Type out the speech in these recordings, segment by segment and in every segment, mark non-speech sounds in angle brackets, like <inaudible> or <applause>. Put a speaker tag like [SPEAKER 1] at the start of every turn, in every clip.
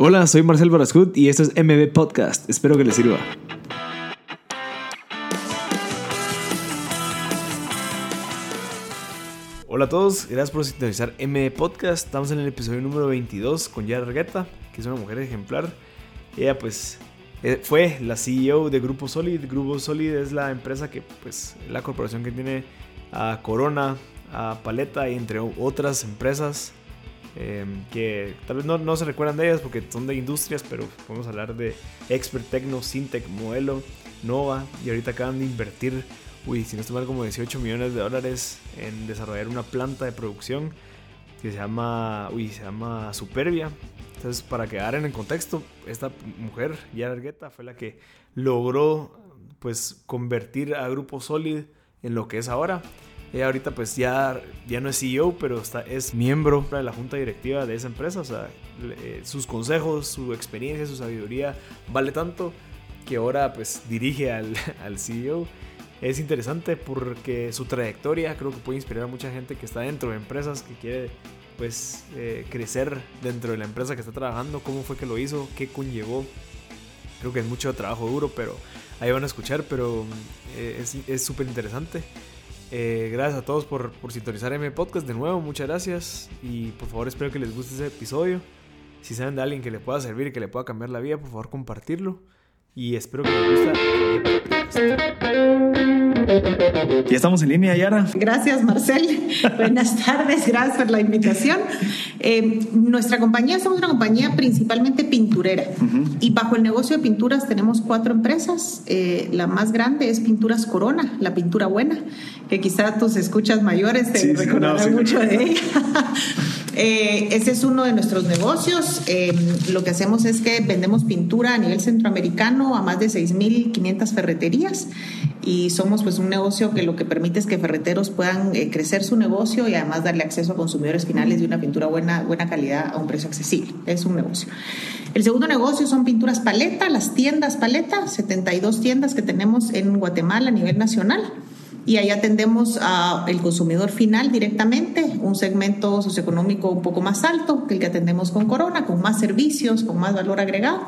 [SPEAKER 1] Hola, soy Marcel Barascut y esto es MB Podcast. Espero que les sirva. Hola a todos, gracias por sintonizar MB Podcast. Estamos en el episodio número 22 con Yara Argueta, que es una mujer ejemplar. Ella pues eh, fue la CEO de Grupo Solid. Grupo Solid es la empresa que pues la corporación que tiene a Corona, a Paleta y entre otras empresas Em, que tal vez no, no, se recuerdan de ellas porque son de industrias, pero podemos hablar de Expert Techno, Syntec, Modelo, Nova, y ahorita acaban de invertir, uy, si no estoy mal, como 18 millones de dólares en desarrollar una planta de producción que se llama, uy, se llama Superbia. Entonces, para quedar en el contexto, esta mujer, Yara Argueta, fue la que logró pues convertir a Grupo Solid en lo que es ahora. Ella ahorita pues ya, ya no es CEO, pero está, es miembro de la junta directiva de esa empresa. O sea, eh, sus consejos, su experiencia, su sabiduría vale tanto que ahora pues dirige al, <laughs> al CEO. Es interesante porque su trayectoria creo que puede inspirar a mucha gente que está dentro de empresas, que quiere pues eh, crecer dentro de la empresa que está trabajando, cómo fue que lo hizo, qué conllevó. Creo que es mucho trabajo duro, pero ahí van a escuchar, pero eh, es súper interesante. Eh, gracias a todos por, por sintonizar mi podcast de nuevo, muchas gracias y por favor espero que les guste ese episodio. Si saben de alguien que le pueda servir que le pueda cambiar la vida, por favor compartirlo y espero que les guste.
[SPEAKER 2] Ya estamos en línea, Yara.
[SPEAKER 3] Gracias, Marcel. <laughs> Buenas tardes, gracias por la invitación. Eh, nuestra compañía somos una compañía principalmente pinturera y bajo el negocio de pinturas tenemos cuatro empresas. Eh, la más grande es Pinturas Corona, la pintura buena, que quizá tus escuchas mayores te recordarán mucho de <laughs> ella. Eh, ese es uno de nuestros negocios. lo que hacemos es que vendemos pintura a nivel centroamericano a más de 6.500 ferreterías y somos pues un negocio que lo que permite es que ferreteros puedan eh, crecer su negocio y además darle acceso a consumidores finales de una pintura buena, buena calidad a un precio accesible. Es un negocio. El segundo negocio son pinturas paleta, las tiendas paleta, 72 tiendas que tenemos en Guatemala a nivel nacional y ahí atendemos al consumidor final directamente, un segmento socioeconómico un poco más alto que el que atendemos con Corona, con más servicios, con más valor agregado.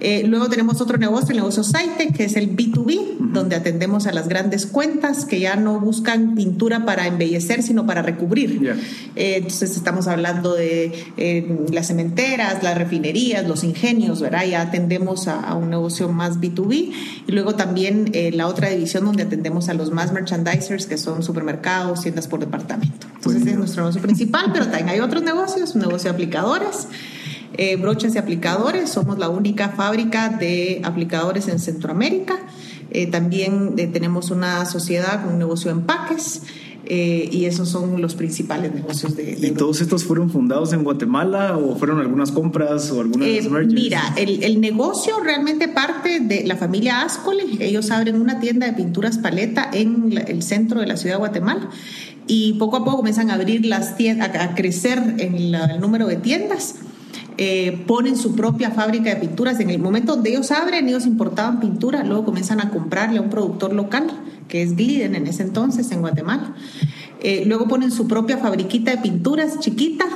[SPEAKER 3] Eh, luego tenemos otro negocio, el negocio Saite, que es el B2B, donde atendemos a las grandes cuentas que ya no buscan pintura para embellecer, sino para recubrir. Eh, entonces estamos hablando de eh, las cementeras, las refinerías, los ingenios, ¿verdad? Ya atendemos a, un negocio más B2B. Y luego también la otra división donde atendemos a los más merchandisers, que son supermercados, tiendas por departamento. Entonces es nuestro negocio principal, pero también hay otros negocios, un negocio de aplicadores. Eh, broches y aplicadores. Somos la única fábrica de aplicadores en Centroamérica. Eh, también eh, tenemos una sociedad con un negocio de empaques. y esos son los principales negocios de,
[SPEAKER 2] ¿Y todos estos fueron fundados en Guatemala o fueron algunas compras o algunas
[SPEAKER 3] Mira, el, el, negocio realmente parte de la familia Ascoli. Ellos abren una tienda de pinturas paleta en el centro de la ciudad de Guatemala y poco a poco comienzan a abrir las tiendas, a crecer en el número de tiendas. Eh, ponen su propia fábrica de pinturas. En el momento donde ellos abren, ellos importaban pintura, luego comienzan a comprarle a un productor local, que es Gliden en ese entonces en Guatemala. Eh, luego ponen su propia fabriquita de pinturas chiquita,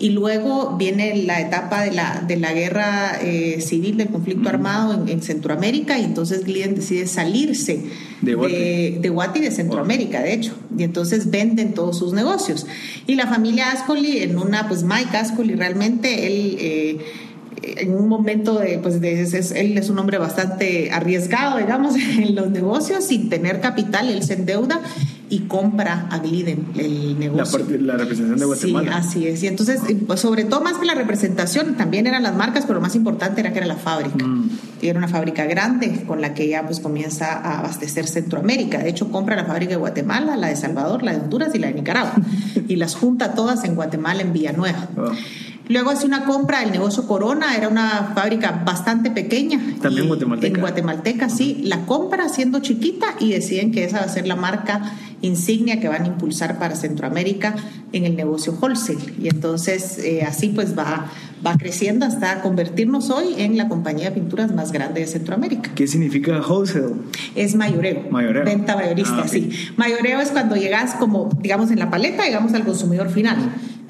[SPEAKER 3] y luego viene la etapa de la, de la guerra eh, civil, del conflicto armado en, Centroamérica, y entonces Gliden decide salirse de Guati, de, de, Centroamérica, de hecho, y entonces venden todos sus negocios. Y la familia Ascoli, en una, pues Mike Ascoli, realmente él... Eh, en un momento de, pues de, él es un hombre bastante arriesgado, digamos, <laughs> en los negocios, sin tener capital, él se endeuda y compra a Gliden el negocio.
[SPEAKER 2] La, representación de Guatemala.
[SPEAKER 3] Sí, así es. Y entonces, pues, sobre todo más que la representación, también eran las marcas, pero lo más importante era que era la fábrica. Mm. Y era una fábrica grande con la que ya pues comienza a abastecer Centroamérica. De hecho, compra la fábrica de Guatemala, la de Salvador, la de Honduras y la de Nicaragua. <laughs> y las junta todas en Guatemala, en Villanueva. Oh. Luego hace una compra del negocio Corona, era una fábrica bastante pequeña.
[SPEAKER 2] También guatemalteca.
[SPEAKER 3] En Guatemalteca, sí. La compra siendo chiquita y deciden que esa va a ser la marca insignia que van a impulsar para Centroamérica en el negocio wholesale. Y entonces eh, así pues va, va creciendo hasta convertirnos hoy en la compañía de pinturas más grande de Centroamérica.
[SPEAKER 2] ¿Qué significa wholesale?
[SPEAKER 3] Es mayoreo.
[SPEAKER 2] Mayoreo.
[SPEAKER 3] Venta mayorista, ah, sí. Mayoreo es cuando llegas como, digamos, en la paleta, digamos, al consumidor final.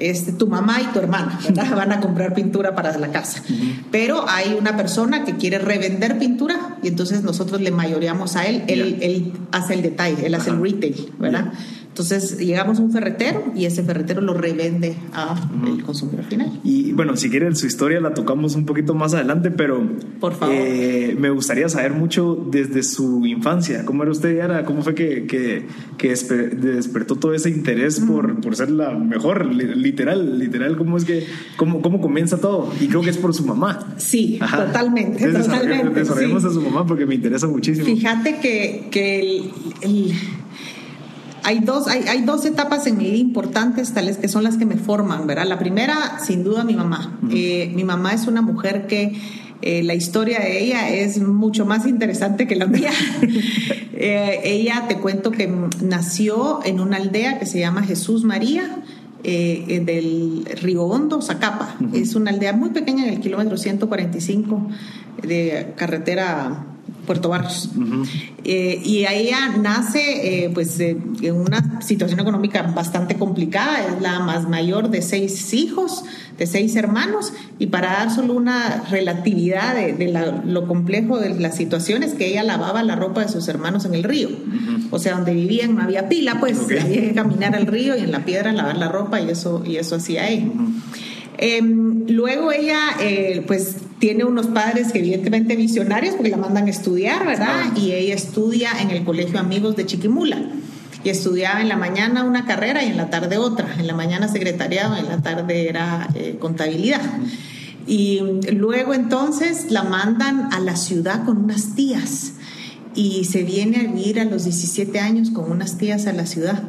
[SPEAKER 3] Este, tu mamá y tu hermana, ¿verdad? Van a comprar pintura para la casa. Pero hay una persona que quiere revender pintura y entonces nosotros le mayoreamos a él, él, él hace el detalle, él hace el retail, ¿verdad? Entonces llegamos a un ferretero y ese ferretero lo revende al consumidor final.
[SPEAKER 1] Y bueno, si quieren su historia la tocamos un poquito más adelante, pero
[SPEAKER 3] por favor.
[SPEAKER 1] Eh, me gustaría saber mucho desde su infancia. ¿Cómo era usted, Yara? ¿Cómo fue que, que, que despertó todo ese interés por, por, ser la mejor? Literal, literal, ¿cómo es que, cómo, cómo comienza todo? Y creo que es por su mamá.
[SPEAKER 3] Sí, totalmente. totalmente
[SPEAKER 1] desarrollemos a su mamá porque me interesa muchísimo.
[SPEAKER 3] Fíjate que, que el hay dos, hay, hay, dos etapas en mi vida importantes, tales que son las que me forman, ¿verdad? La primera, sin duda, mi mamá. Eh, mi mamá es una mujer que eh, la historia de ella es mucho más interesante que la mía. <laughs> Eh, ella, te cuento que nació en una aldea que se llama Jesús María. del Río Hondo, Zacapa. Es una aldea muy pequeña en el kilómetro 145 de carretera Puerto Barros. Eh, y ella nace eh, pues eh, en una situación económica bastante complicada, es la más mayor de seis hijos, de seis hermanos, y para dar solo una relatividad de, lo complejo de la situación es que ella lavaba la ropa de sus hermanos en el río. O sea, donde vivían no había pila, pues. Había que caminar al río y en la piedra lavar la ropa y eso, y eso hacía ella. Em, luego ella, pues tiene unos padres que evidentemente visionarios porque la mandan a estudiar, ¿verdad? Y ella estudia en el Colegio Amigos de Chiquimula. Y estudiaba en la mañana una carrera y en la tarde otra. En la mañana secretariado, en la tarde era eh, contabilidad. Y luego entonces la mandan a la ciudad con unas tías y se viene a vivir a los 17 años con unas tías a la ciudad.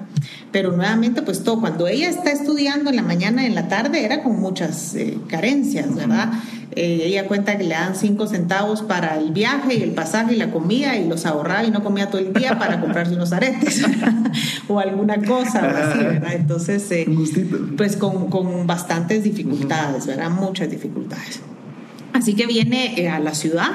[SPEAKER 3] Pero nuevamente, pues todo, cuando ella está estudiando en la mañana y en la tarde, era con muchas eh, carencias, ¿verdad? Eh, ella cuenta que le dan cinco centavos para el viaje y el pasaje y la comida y los ahorraba y no comía todo el día para <laughs> comprarse unos aretes <laughs> o alguna cosa así, ¿verdad? Entonces, eh, pues con, con, bastantes dificultades, ¿verdad? Muchas dificultades. Así que viene eh, a la ciudad.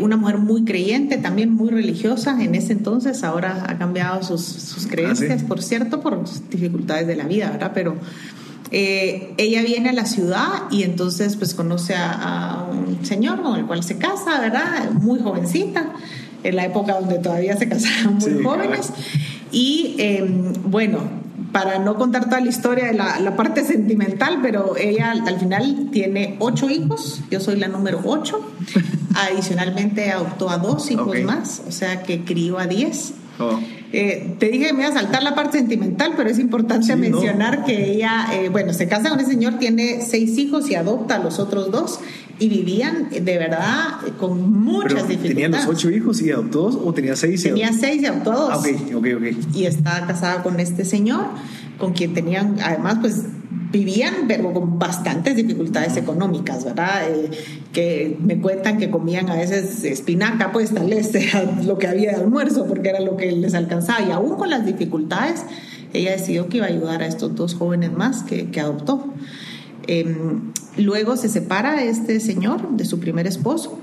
[SPEAKER 3] Una mujer muy creyente, también muy religiosa en ese entonces, ahora ha cambiado sus, sus creencias, ah, por cierto, por dificultades de la vida, ¿verdad? Pero eh, ella viene a la ciudad y entonces pues conoce a, un señor con el cual se casa, ¿verdad? Muy jovencita, en la época donde todavía se casaban muy jóvenes. Y em, bueno, para no contar toda la historia de la, parte sentimental, pero ella al final tiene ocho hijos, yo soy la número ocho. Adicionalmente adoptó a dos hijos más, o sea que crió a diez. Oh. Eh, te dije que me iba a saltar la parte sentimental, pero es importante mencionar que ella, eh, bueno, se casa con ese señor, tiene seis hijos y adopta a los otros dos y vivían de verdad con muchas dificultades.
[SPEAKER 1] ¿Tenía los ocho hijos y adoptó dos o tenía seis?
[SPEAKER 3] Y tenía seis y adoptó dos.
[SPEAKER 1] Ah, ok, ok, ok.
[SPEAKER 3] Y estaba casada con este señor, con quien tenían, además, pues vivían, pero con bastantes dificultades económicas, ¿verdad? Eh, que me cuentan que comían a veces espinaca, pues tal vez era lo que había de almuerzo, porque era lo que les alcanzaba. Y aún con las dificultades, ella decidió que iba a ayudar a estos dos jóvenes más que, que adoptó. Em, luego se separa este señor de su primer esposo,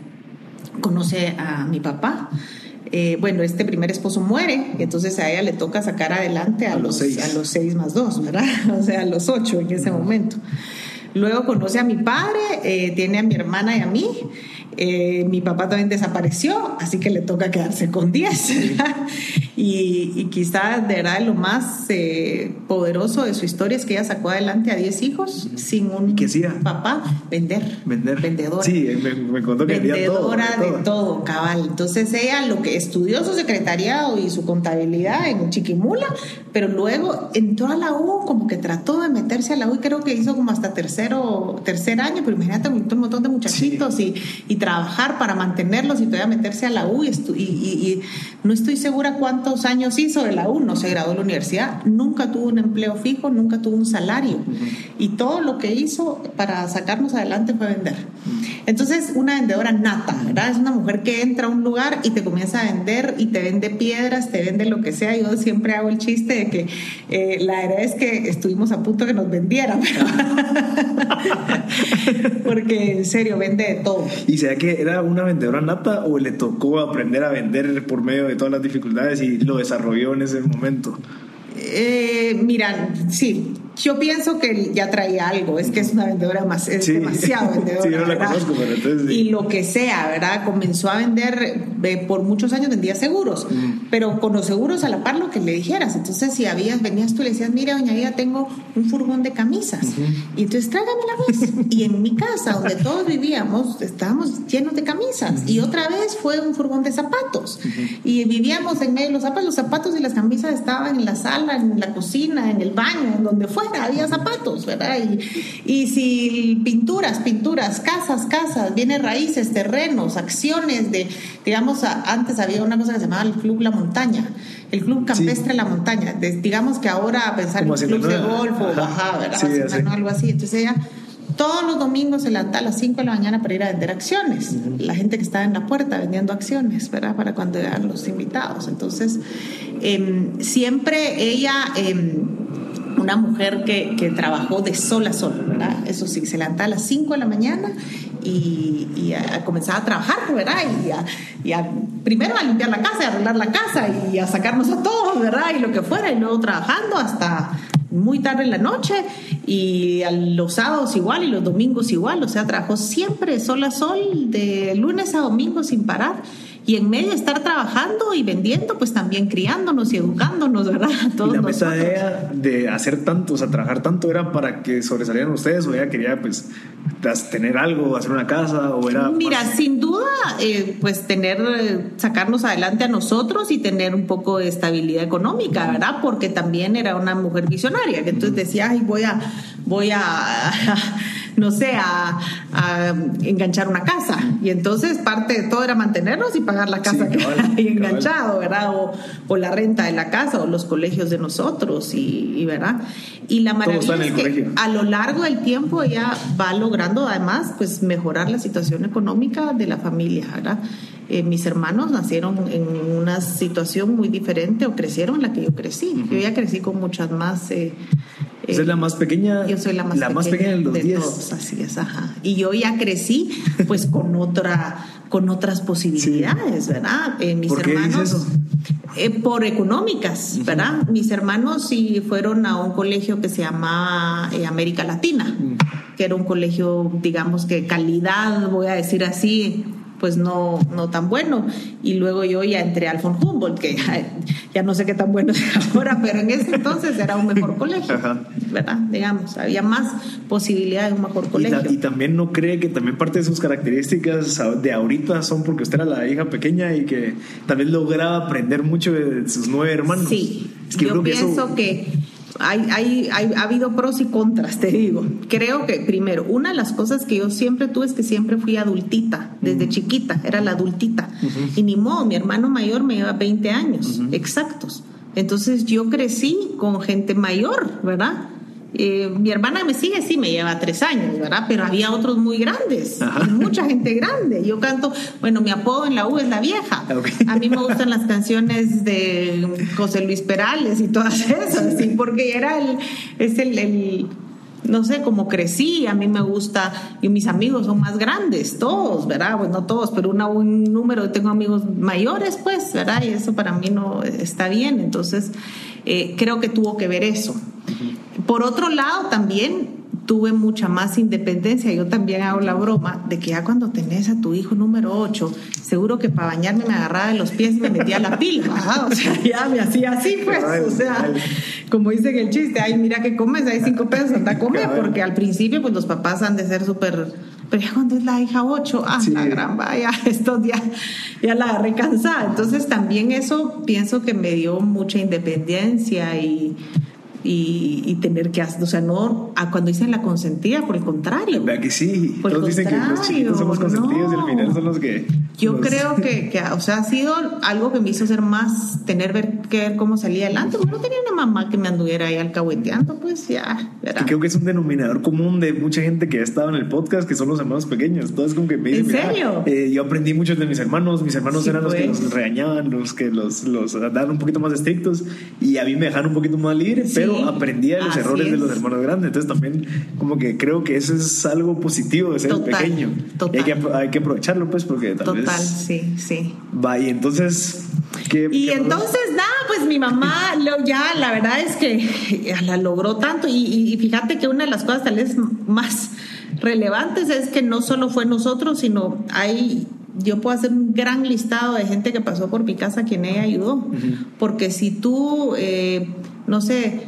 [SPEAKER 3] conoce a mi papá. Eh, bueno, este primer esposo muere, y entonces a ella le toca sacar adelante a, los, seis. a los seis más dos, ¿verdad? <laughs> O sea, a los ocho en ese momento. Luego conoce a mi padre, eh, tiene a mi hermana y a mí. Eh, mi papá también desapareció, así que le toca quedarse con 10. Y, y quizás de verdad lo más eh, poderoso de su historia es que ella sacó adelante a 10 hijos sin un papá. Vender.
[SPEAKER 1] Vender.
[SPEAKER 3] Vendedora.
[SPEAKER 1] Sí, me, contó que
[SPEAKER 3] Vendedora todo, de, todo. cabal. Entonces ella lo que estudió su secretariado y su contabilidad en Chiquimula, pero luego entró a la U, como que trató de meterse a la U y creo que hizo como hasta tercero, tercer año, pero imagínate un montón de muchachitos y, y trabajar para mantenerlos y todavía meterse a la U y, y, no estoy segura cuántos años hizo de la U, no se graduó de la universidad, nunca tuvo un empleo fijo, nunca tuvo un salario y todo lo que hizo para sacarnos adelante fue vender. Entonces, una vendedora nata, ¿verdad? Es una mujer que entra a un lugar y te comienza a vender y te vende piedras, te vende lo que sea. Yo siempre hago el chiste de que eh, la verdad es que estuvimos a punto de que nos vendieran, <laughs> <laughs> porque en serio vende de todo.
[SPEAKER 1] Y se que era una vendedora nata o le tocó aprender a vender por medio de todas las dificultades y lo desarrolló en ese momento?
[SPEAKER 3] Eh, mira, sí, Yo pienso que ya traía algo, es que es una vendedora más, es demasiado vendedora.
[SPEAKER 1] sí, yo <laughs> no la conozco, pero entonces
[SPEAKER 3] Y lo que sea, ¿verdad? Comenzó a vender, eh, por muchos años vendía seguros, mm. pero con los seguros a la par lo que le dijeras. Entonces, si habías, venías tú y le decías, mira, doña Ida, tengo un furgón de camisas. Y entonces tráigame la vez. y en mi casa, donde <laughs> todos vivíamos, estábamos llenos de camisas. Y otra vez fue un furgón de zapatos. Y vivíamos en medio de los zapatos. Los zapatos y las camisas estaban en la sala, en la cocina, en el baño, en donde Había zapatos, ¿verdad? Y, y si pinturas, pinturas, casas, casas, viene raíces, terrenos, acciones de, digamos, antes había una cosa que se llamaba el Club La Montaña el Club Campestre La Montaña. digamos que ahora a pensar en un club de golf o baja, ¿verdad? algo así. Entonces ella todos los domingos se levanta a las 5 de la mañana para ir a vender acciones. La gente que estaba en la puerta vendiendo acciones, ¿verdad? Para cuando eran los invitados. Entonces, em, siempre ella, em, una mujer que, trabajó de sol a sol, ¿verdad? Eso sí, se levanta a las 5 de la mañana y, y a, comenzar a trabajar, ¿verdad? Y, a, primero a limpiar la casa, a arreglar la casa y a sacarnos a todos, ¿verdad? Y lo que fuera, y luego trabajando hasta muy tarde en la noche y los sábados igual y los domingos igual, o sea, trabajó siempre sol a sol, de lunes a domingo sin parar y en medio de estar trabajando y vendiendo, pues también criándonos y educándonos, ¿verdad?
[SPEAKER 1] Todos y la meta de ella de hacer tanto, o sea, trabajar tanto era para que sobresalieran ustedes o ella quería pues tener algo, hacer una casa o era...
[SPEAKER 3] Mira, sin duda, eh, pues tener, sacarnos adelante a nosotros y tener un poco de estabilidad económica, ¿verdad? Porque también era una mujer visionaria, que entonces decía, ay, voy a, voy a no sé, a, enganchar una casa. Y entonces parte de todo era mantenernos y pagar la casa que hay enganchado, ¿verdad? O, la renta de la casa o los colegios de nosotros, y, ¿verdad? Y la maravilla es que a lo largo del tiempo ella va logrando además pues mejorar la situación económica de la familia, ¿verdad? Eh, mis hermanos nacieron en una situación muy diferente o crecieron en la que yo crecí. Yo ya crecí con muchas más eh,
[SPEAKER 1] es la más pequeña.
[SPEAKER 3] Yo soy la más, la pequeña, más pequeña de, todos, así es, ajá. Y yo ya crecí pues con otra con otras posibilidades, ¿verdad?
[SPEAKER 1] Eh, mis ¿Por qué hermanos eso?
[SPEAKER 3] Eh, por económicas, ¿verdad? Mis hermanos sí fueron a un colegio que se llama eh, América Latina, que era un colegio, digamos que calidad, voy a decir así, pues no, no tan bueno. Y luego yo ya entré al von Humboldt, que <laughs> ya, no sé qué tan bueno <laughs> es ahora, pero en ese entonces era un mejor <laughs> colegio, ¿verdad? Digamos, había más posibilidad de un mejor colegio.
[SPEAKER 1] Y, también no cree que también parte de sus características de ahorita son porque usted era la hija pequeña y que también lograba aprender mucho de sus nueve hermanos.
[SPEAKER 3] Sí, yo pienso que hay, ha habido pros y contras, te digo. Creo que, primero, una de las cosas que yo siempre tuve es que siempre fui adultita, desde chiquita, era la adultita. Y ni modo, mi hermano mayor me lleva 20 años, exactos. Entonces yo crecí con gente mayor, ¿verdad? Eh, mi hermana me sigue, sí, me lleva tres años, ¿verdad? Pero había otros muy grandes, mucha gente grande. Yo canto, bueno, mi apodo en la U es la vieja. A mí me gustan las canciones de José Luis Perales y todas <laughs> esas, sí, porque era el, es el, no sé, cómo crecí, a mí me gusta, y mis amigos son más grandes, todos, ¿verdad? Pues no todos, pero un número, tengo amigos mayores, pues, ¿verdad? Y eso para mí no está bien, entonces eh, creo que tuvo que ver eso. Por otro lado, también tuve mucha más independencia. Yo también hago la broma de que ya cuando tenés a tu hijo número 8, seguro que para bañarme me agarraba de los pies y me metía la pila. o sea, <laughs> ya me hacía así, pues. O sea, como dice que el chiste, ay, mira que comes, hay cinco pesos, anda a comer, porque al principio, pues los papás han de ser súper. Pero ya cuando es la hija 8, ah, la gran vaya, <laughs> estos ya, ya la agarré cansada. Entonces también eso pienso que me dio mucha independencia y y, tener que hacer, o sea, no a cuando dicen la consentida, por el contrario.
[SPEAKER 1] Vea que sí, todos dicen que los chiquitos somos consentidos y al final son los que...
[SPEAKER 3] Yo creo que, que, o sea, ha sido algo que me hizo ser más, tener ver, que ver cómo salía adelante, porque no tenía una mamá que me anduviera ahí alcahueteando, pues ya,
[SPEAKER 1] ¿verdad? creo que es un denominador común de mucha gente que ha estado en el podcast, que son los hermanos pequeños, todos como que me
[SPEAKER 3] dicen, ¿En serio?
[SPEAKER 1] Eh, yo aprendí mucho de mis hermanos, mis hermanos eran los que pues. los regañaban, los que los, los daban un poquito más estrictos, y a mí me dejaron un poquito más libre, pero aprendía de los errores de los hermanos grandes. Entonces también como que creo que eso es algo positivo de ser pequeño. Total. Hay, que, aprovecharlo pues porque
[SPEAKER 3] Total, sí, sí.
[SPEAKER 1] Va, y entonces...
[SPEAKER 3] y entonces nada, pues mi mamá <laughs> lo, ya, la verdad es que la logró tanto y, y fíjate que una de las cosas tal vez más relevantes es que no solo fue nosotros, sino hay yo puedo hacer un gran listado de gente que pasó por mi casa quien ella ayudó. Porque si tú, eh, no sé,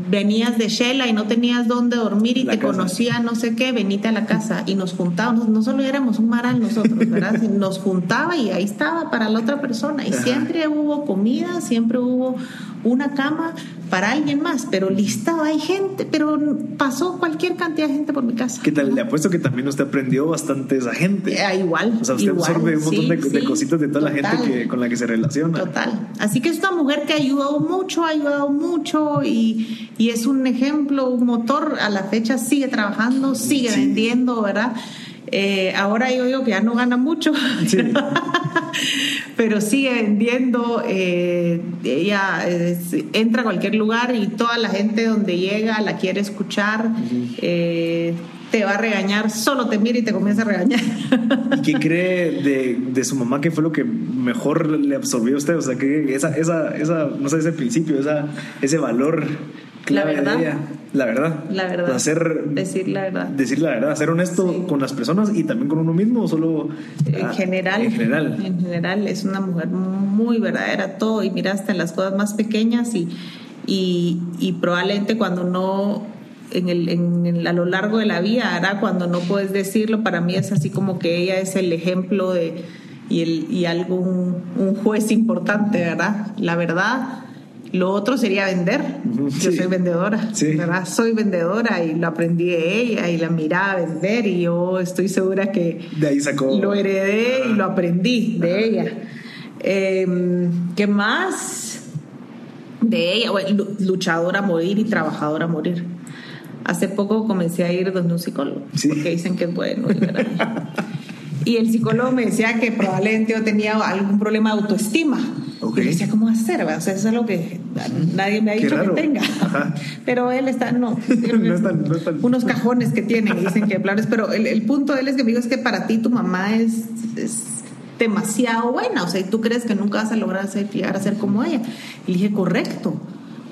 [SPEAKER 3] venías de Shela y no tenías dónde dormir y te conocía no sé qué, venite a la casa y nos juntábamos, no solo éramos un maral nosotros, ¿verdad? <laughs> Nos juntaba y ahí estaba para la otra persona y siempre hubo comida, siempre hubo una cama para alguien más, pero listado hay gente, pero pasó cualquier cantidad de gente por mi casa.
[SPEAKER 1] ¿Qué tal? Le apuesto que también usted aprendió bastante esa gente.
[SPEAKER 3] Eh, igual.
[SPEAKER 1] O sea, usted absorbe un montón de, cositas de toda la gente con la que se relaciona.
[SPEAKER 3] Total. Así que es una mujer que ha ayudado mucho, ha ayudado mucho y, y es un ejemplo, un motor. A la fecha sigue trabajando, sigue vendiendo, ¿verdad? Eh, ahora yo digo que ya no gana mucho, <laughs> pero sigue vendiendo. Eh, ella entra a cualquier lugar y toda la gente donde llega la quiere escuchar. Eh, te va a regañar, solo te mira y te comienza a regañar.
[SPEAKER 1] ¿Y qué <laughs> cree de, de, su mamá? ¿Qué fue lo que mejor le absorbió a usted? O sea, que esa, esa, esa no sé, ese principio, esa, ese valor
[SPEAKER 3] la verdad.
[SPEAKER 1] La verdad.
[SPEAKER 3] La verdad.
[SPEAKER 1] Hacer,
[SPEAKER 3] decir la verdad.
[SPEAKER 1] Decir la verdad. Ser honesto con las personas y también con uno mismo, solo.
[SPEAKER 3] En general. En general. En general, es una mujer muy verdadera, todo. Y mira, hasta en las cosas más pequeñas y, y, probablemente cuando no. En el, en a lo largo de la vida, hará cuando no puedes decirlo, para mí es así como que ella es el ejemplo de, y, el, y algo, un, un juez importante, ¿verdad? La verdad, lo otro sería vender. Yo soy vendedora, ¿verdad? Soy vendedora y lo aprendí de ella y la miraba vender y yo estoy segura que
[SPEAKER 1] de ahí sacó.
[SPEAKER 3] lo heredé y lo aprendí de ella. Em, ¿Qué más? De ella, luchadora a morir y trabajadora a morir. Hace poco comencé a ir donde un psicólogo, porque dicen que es bueno. <laughs> y el psicólogo me decía que probablemente yo tenía algún problema de autoestima y yo decía, ¿cómo hacer? O sea, eso es algo que nadie me ha dicho que tenga. <laughs> Pero él está, no, <laughs> unos cajones que tienen y dicen que planes. Pero el, el, punto de él es que me dijo, es que para ti tu mamá es, es demasiado buena. O sea, y tú crees que nunca vas a lograr ser, llegar a ser como ella. Y dije, correcto.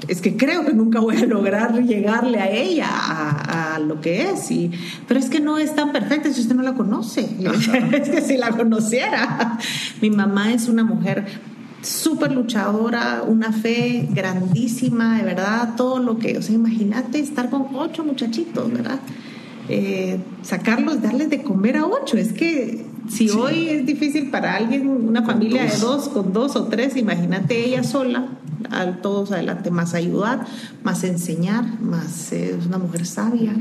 [SPEAKER 3] Es que creo que nunca voy a lograr llegarle a ella, a, a lo que es. Y, pero es que no es tan perfecta si usted no la conoce. <laughs> es que si la conociera. Mi mamá es una mujer súper luchadora, una fe grandísima, de verdad, todo lo que, o sea, imagínate estar con ocho muchachitos, ¿verdad? Eh, sacarlos, darles de comer a ocho, es que si hoy es difícil para alguien, una familia de dos, con dos o tres, imagínate ella sola, a todos adelante, más ayudar, más enseñar, más eh, es una mujer sabia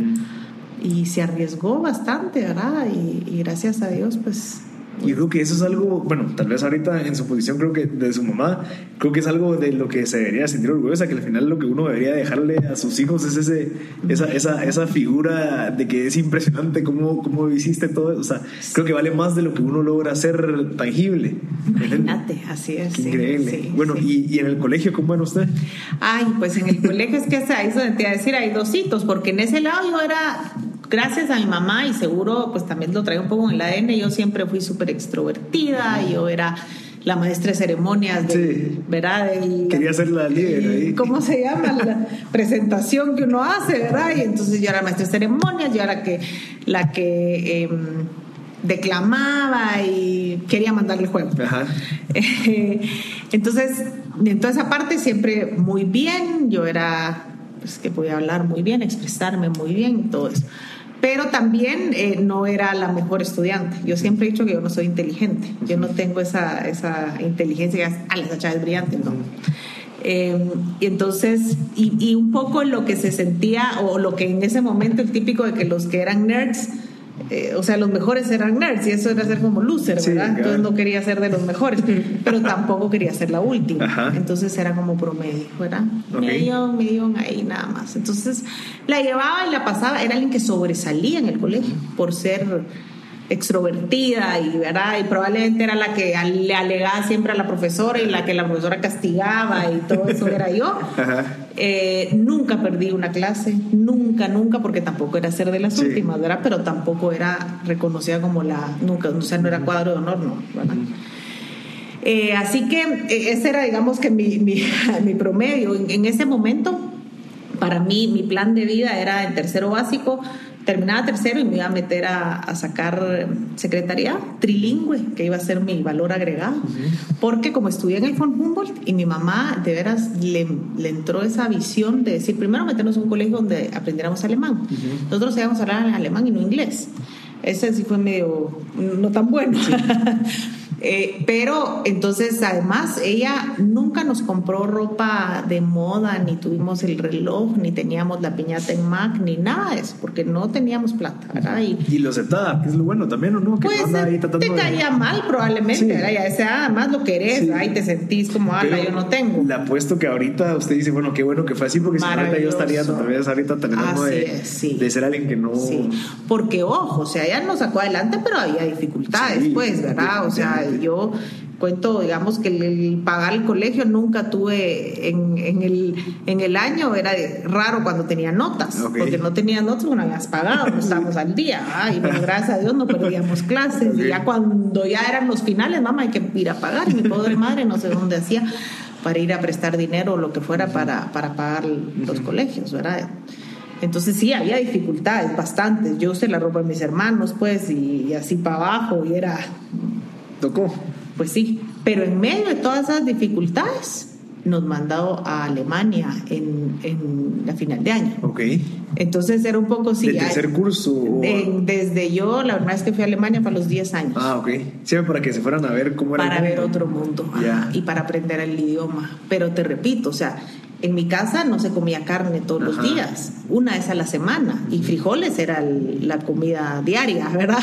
[SPEAKER 3] y se arriesgó bastante, ¿verdad? y gracias a Dios, pues
[SPEAKER 1] y creo que eso es algo, bueno, tal vez ahorita en su posición, creo que de su mamá, creo que es algo de lo que se debería sentir orgullosa, que al final lo que uno debería dejarle a sus hijos es ese, esa, esa, esa figura de que es impresionante cómo, cómo hiciste todo. O sea, creo que vale más de lo que uno logra hacer tangible.
[SPEAKER 3] Imagínate, así es.
[SPEAKER 1] increíble. bueno, Y, y, en el colegio cómo era usted?
[SPEAKER 3] Ay, pues en el colegio es que eso te iba a decir, hay dos hitos, porque en ese lado yo era gracias a mi mamá y seguro pues también lo traigo un poco en el ADN, yo siempre fui súper extrovertida, yo era la maestra de ceremonias, de, ¿verdad?
[SPEAKER 1] Quería ser la líder ahí. <laughs>
[SPEAKER 3] ¿Cómo se llama? La presentación que uno hace, ¿verdad? Y entonces yo era maestra de ceremonias, yo era la que, la que em, declamaba y quería mandarle el juego. Ajá. <laughs> entonces, en toda esa parte siempre muy bien, yo era, pues que podía hablar muy bien, expresarme muy bien, todo eso pero también eh, no era la mejor estudiante. Yo siempre he dicho que yo no soy inteligente, yo no tengo esa, esa inteligencia, ah, esa chava es brillante, no. Eh, y entonces, y, y, un poco lo que se sentía, o lo que en ese momento el típico de que los que eran nerds eh, o sea, los mejores eran nerds y eso era ser como loser, ¿verdad? Entonces no quería ser de los mejores, <laughs> pero tampoco quería ser la última. Entonces era como promedio, ¿verdad? Medio, medio ahí nada más. Entonces la llevaba y la pasaba, era alguien que sobresalía en el colegio por ser extrovertida y verdad y probablemente era la que le alegaba siempre a la profesora y la que la profesora castigaba y todo eso era yo. <laughs> Eh, nunca perdí una clase nunca nunca porque tampoco era ser de las últimas verdad pero tampoco era reconocida como la nunca o sea no era cuadro de honor no ¿verdad? Eh, así que eh, ese era, digamos, que mi, mi, <laughs> mi promedio. En, en, ese momento, para mí, mi plan de vida era en tercero básico, terminaba tercero y me iba a meter a, a sacar secretaría trilingüe, que iba a ser mi valor agregado. Porque como estudié en el von Humboldt y mi mamá de veras le, le, entró esa visión de decir, primero meternos en un colegio donde aprendiéramos alemán. Uh -huh. Nosotros íbamos a hablar alemán y no inglés. Ese sí fue medio no tan bueno. Sí. <laughs> Eh, pero entonces, además, ella nunca nos compró ropa de moda, ni tuvimos el reloj, ni teníamos la piñata en Mac, ni nada de eso, porque no teníamos plata, ¿verdad?
[SPEAKER 1] Y, y lo aceptaba, que es lo bueno también, ¿o no? Que
[SPEAKER 3] pues ahí te caía de... mal, probablemente, sí. ¿verdad? Ya ese, además lo querés, sí. ahí te sentís como, ah, yo no tengo.
[SPEAKER 1] Le apuesto que ahorita usted dice, bueno, qué bueno que fue así, porque si no, yo estaría todavía ahorita tratando de,
[SPEAKER 3] es, sí.
[SPEAKER 1] de ser alguien que no.
[SPEAKER 3] Sí. Porque, ojo, o sea, ella nos sacó adelante, pero había dificultades, pues, ¿verdad? O sea, yo cuento, digamos, que el, el, pagar el colegio nunca tuve en, en, el, en el año, era raro cuando tenía notas, okay. porque no tenía notas, bueno, habías pagado, no estábamos al día, y bueno, gracias a Dios no perdíamos clases, okay. y ya cuando ya eran los finales, mamá, hay que ir a pagar, y mi pobre madre no sé dónde hacía para ir a prestar dinero o lo que fuera para, para pagar los colegios, ¿verdad? Entonces sí, había dificultades bastantes. Yo usé la ropa de mis hermanos, pues, y, y así para abajo, y era...
[SPEAKER 1] Tocó.
[SPEAKER 3] Pues sí, pero en medio de todas esas dificultades nos mandado a Alemania en, en la final de año.
[SPEAKER 1] Ok.
[SPEAKER 3] Entonces era un poco sí.
[SPEAKER 1] ¿De tercer curso?
[SPEAKER 3] De, desde yo, la verdad es que fui a Alemania para los 10 años.
[SPEAKER 1] Ah, ok. Siempre para que se fueran a ver cómo era.
[SPEAKER 3] Para ver otro mundo.
[SPEAKER 1] Yeah.
[SPEAKER 3] y para aprender el idioma. Pero te repito, o sea, en mi casa no se comía carne todos Ajá. los días, una vez a la semana, y frijoles era el, la comida diaria, ¿verdad?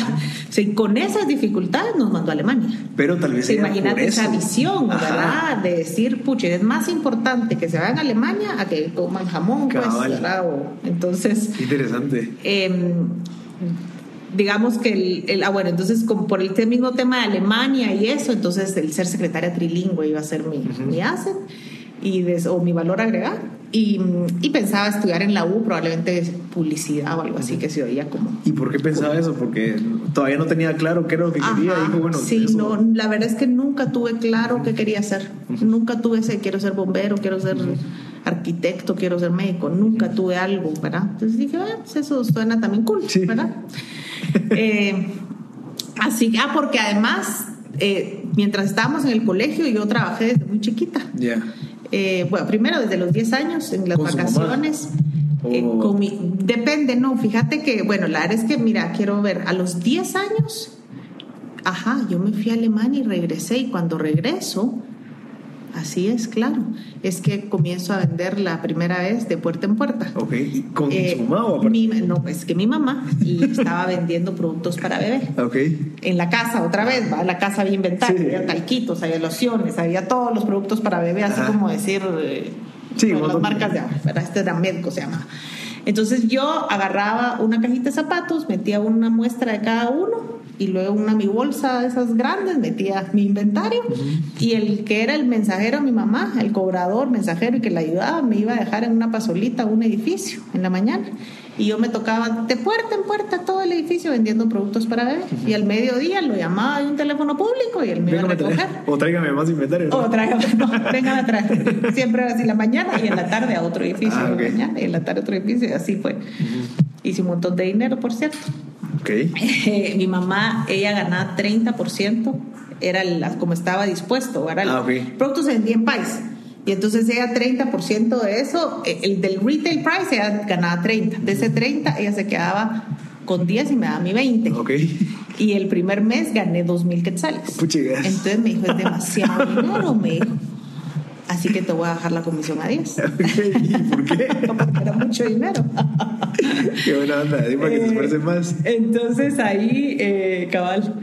[SPEAKER 3] O sea, y con esas dificultades nos mandó a Alemania.
[SPEAKER 1] Pero tal vez.
[SPEAKER 3] Se imagínate esa visión, Ajá. ¿verdad? De decir, pucha, es más importante que se vayan a Alemania a que coman jamón, pues,
[SPEAKER 1] Cabal.
[SPEAKER 3] pues, ¿verdad? O, entonces.
[SPEAKER 1] Interesante.
[SPEAKER 3] Eh, digamos que el, el, ah, bueno, entonces como por el mismo tema de Alemania y eso, entonces el ser secretaria trilingüe iba a ser mi, uh -huh. mi asset y de, o mi valor agregado. Y, y, pensaba estudiar en la U, probablemente publicidad o algo así que se oía como.
[SPEAKER 1] ¿Y por qué pensaba como, eso? Porque todavía no tenía claro qué era lo que quería. Dijo, bueno,
[SPEAKER 3] sí, eso... no, la verdad es que nunca tuve claro qué quería hacer. Uh -huh. Nunca tuve ese, quiero ser bombero, quiero ser uh -huh. arquitecto, quiero ser médico. Nunca tuve algo, ¿verdad? Entonces dije, ah, pues eso suena también cool,
[SPEAKER 1] sí.
[SPEAKER 3] ¿verdad? eh, así que, ah, porque además, eh, mientras estábamos en el colegio, yo trabajé desde muy chiquita.
[SPEAKER 1] Ya. Yeah.
[SPEAKER 3] Eh, bueno, primero desde los 10 años, en las vacaciones. Eh, con mi, depende, no, fíjate que, bueno, la verdad es que, mira, quiero ver, a los 10 años, ajá, yo me fui a Alemania y regresé, y cuando regreso, así es, claro, es que comienzo a vender la primera vez de puerta en puerta.
[SPEAKER 1] Ok, ¿Y ¿con eh, su mamá o
[SPEAKER 3] mi, No, es que mi mamá, y <laughs> estaba vendiendo productos para bebé.
[SPEAKER 1] Ok.
[SPEAKER 3] En la casa, otra vez, va, la casa había inventario, sí. había talquitos, había lociones, había todos los productos para bebé, así Ajá. como decir... Eh,
[SPEAKER 1] Sí,
[SPEAKER 3] las marcas de ahora, este era Medco se llama. Entonces yo agarraba una cajita de zapatos, metía una muestra de cada uno y luego una mi bolsa de esas grandes, metía mi inventario uh -huh. y el que era el mensajero, mi mamá, el cobrador, mensajero y que la ayudaba, me iba a dejar en una pasolita un edificio en la mañana y yo me tocaba de puerta en puerta todo el edificio vendiendo productos para bebé. Uh -huh. Y al mediodía lo llamaba de un teléfono público y él me iba a recoger.
[SPEAKER 1] O tráigame más inventario.
[SPEAKER 3] ¿no? O tráigame, <laughs> no, vengan a traer. Siempre era así la mañana y en la tarde a otro edificio.
[SPEAKER 1] Ah, okay.
[SPEAKER 3] mañana, y en la tarde a otro edificio y así fue. Uh -huh. Hice un montón de dinero, por cierto.
[SPEAKER 1] Okay.
[SPEAKER 3] Eh, mi mamá, ella ganaba 30%, era la, como estaba dispuesto. Era
[SPEAKER 1] ah, okay.
[SPEAKER 3] Productos en país. Y entonces ella 30% de eso, eh, el del retail price, ella ganaba 30. De ese 30, ella se quedaba con 10 y me daba mi 20.
[SPEAKER 1] Okay.
[SPEAKER 3] Y el primer mes gané 2 mil quetzales.
[SPEAKER 1] Puchigas.
[SPEAKER 3] Entonces me dijo, es demasiado <laughs> dinero, me dijo. Así que te voy a bajar la comisión a 10. <laughs>
[SPEAKER 1] Okay. ¿Y por qué? <laughs>
[SPEAKER 3] Porque era mucho dinero. <laughs>
[SPEAKER 1] qué buena onda, dime para que te esfuerces más.
[SPEAKER 3] Entonces ahí, eh, cabal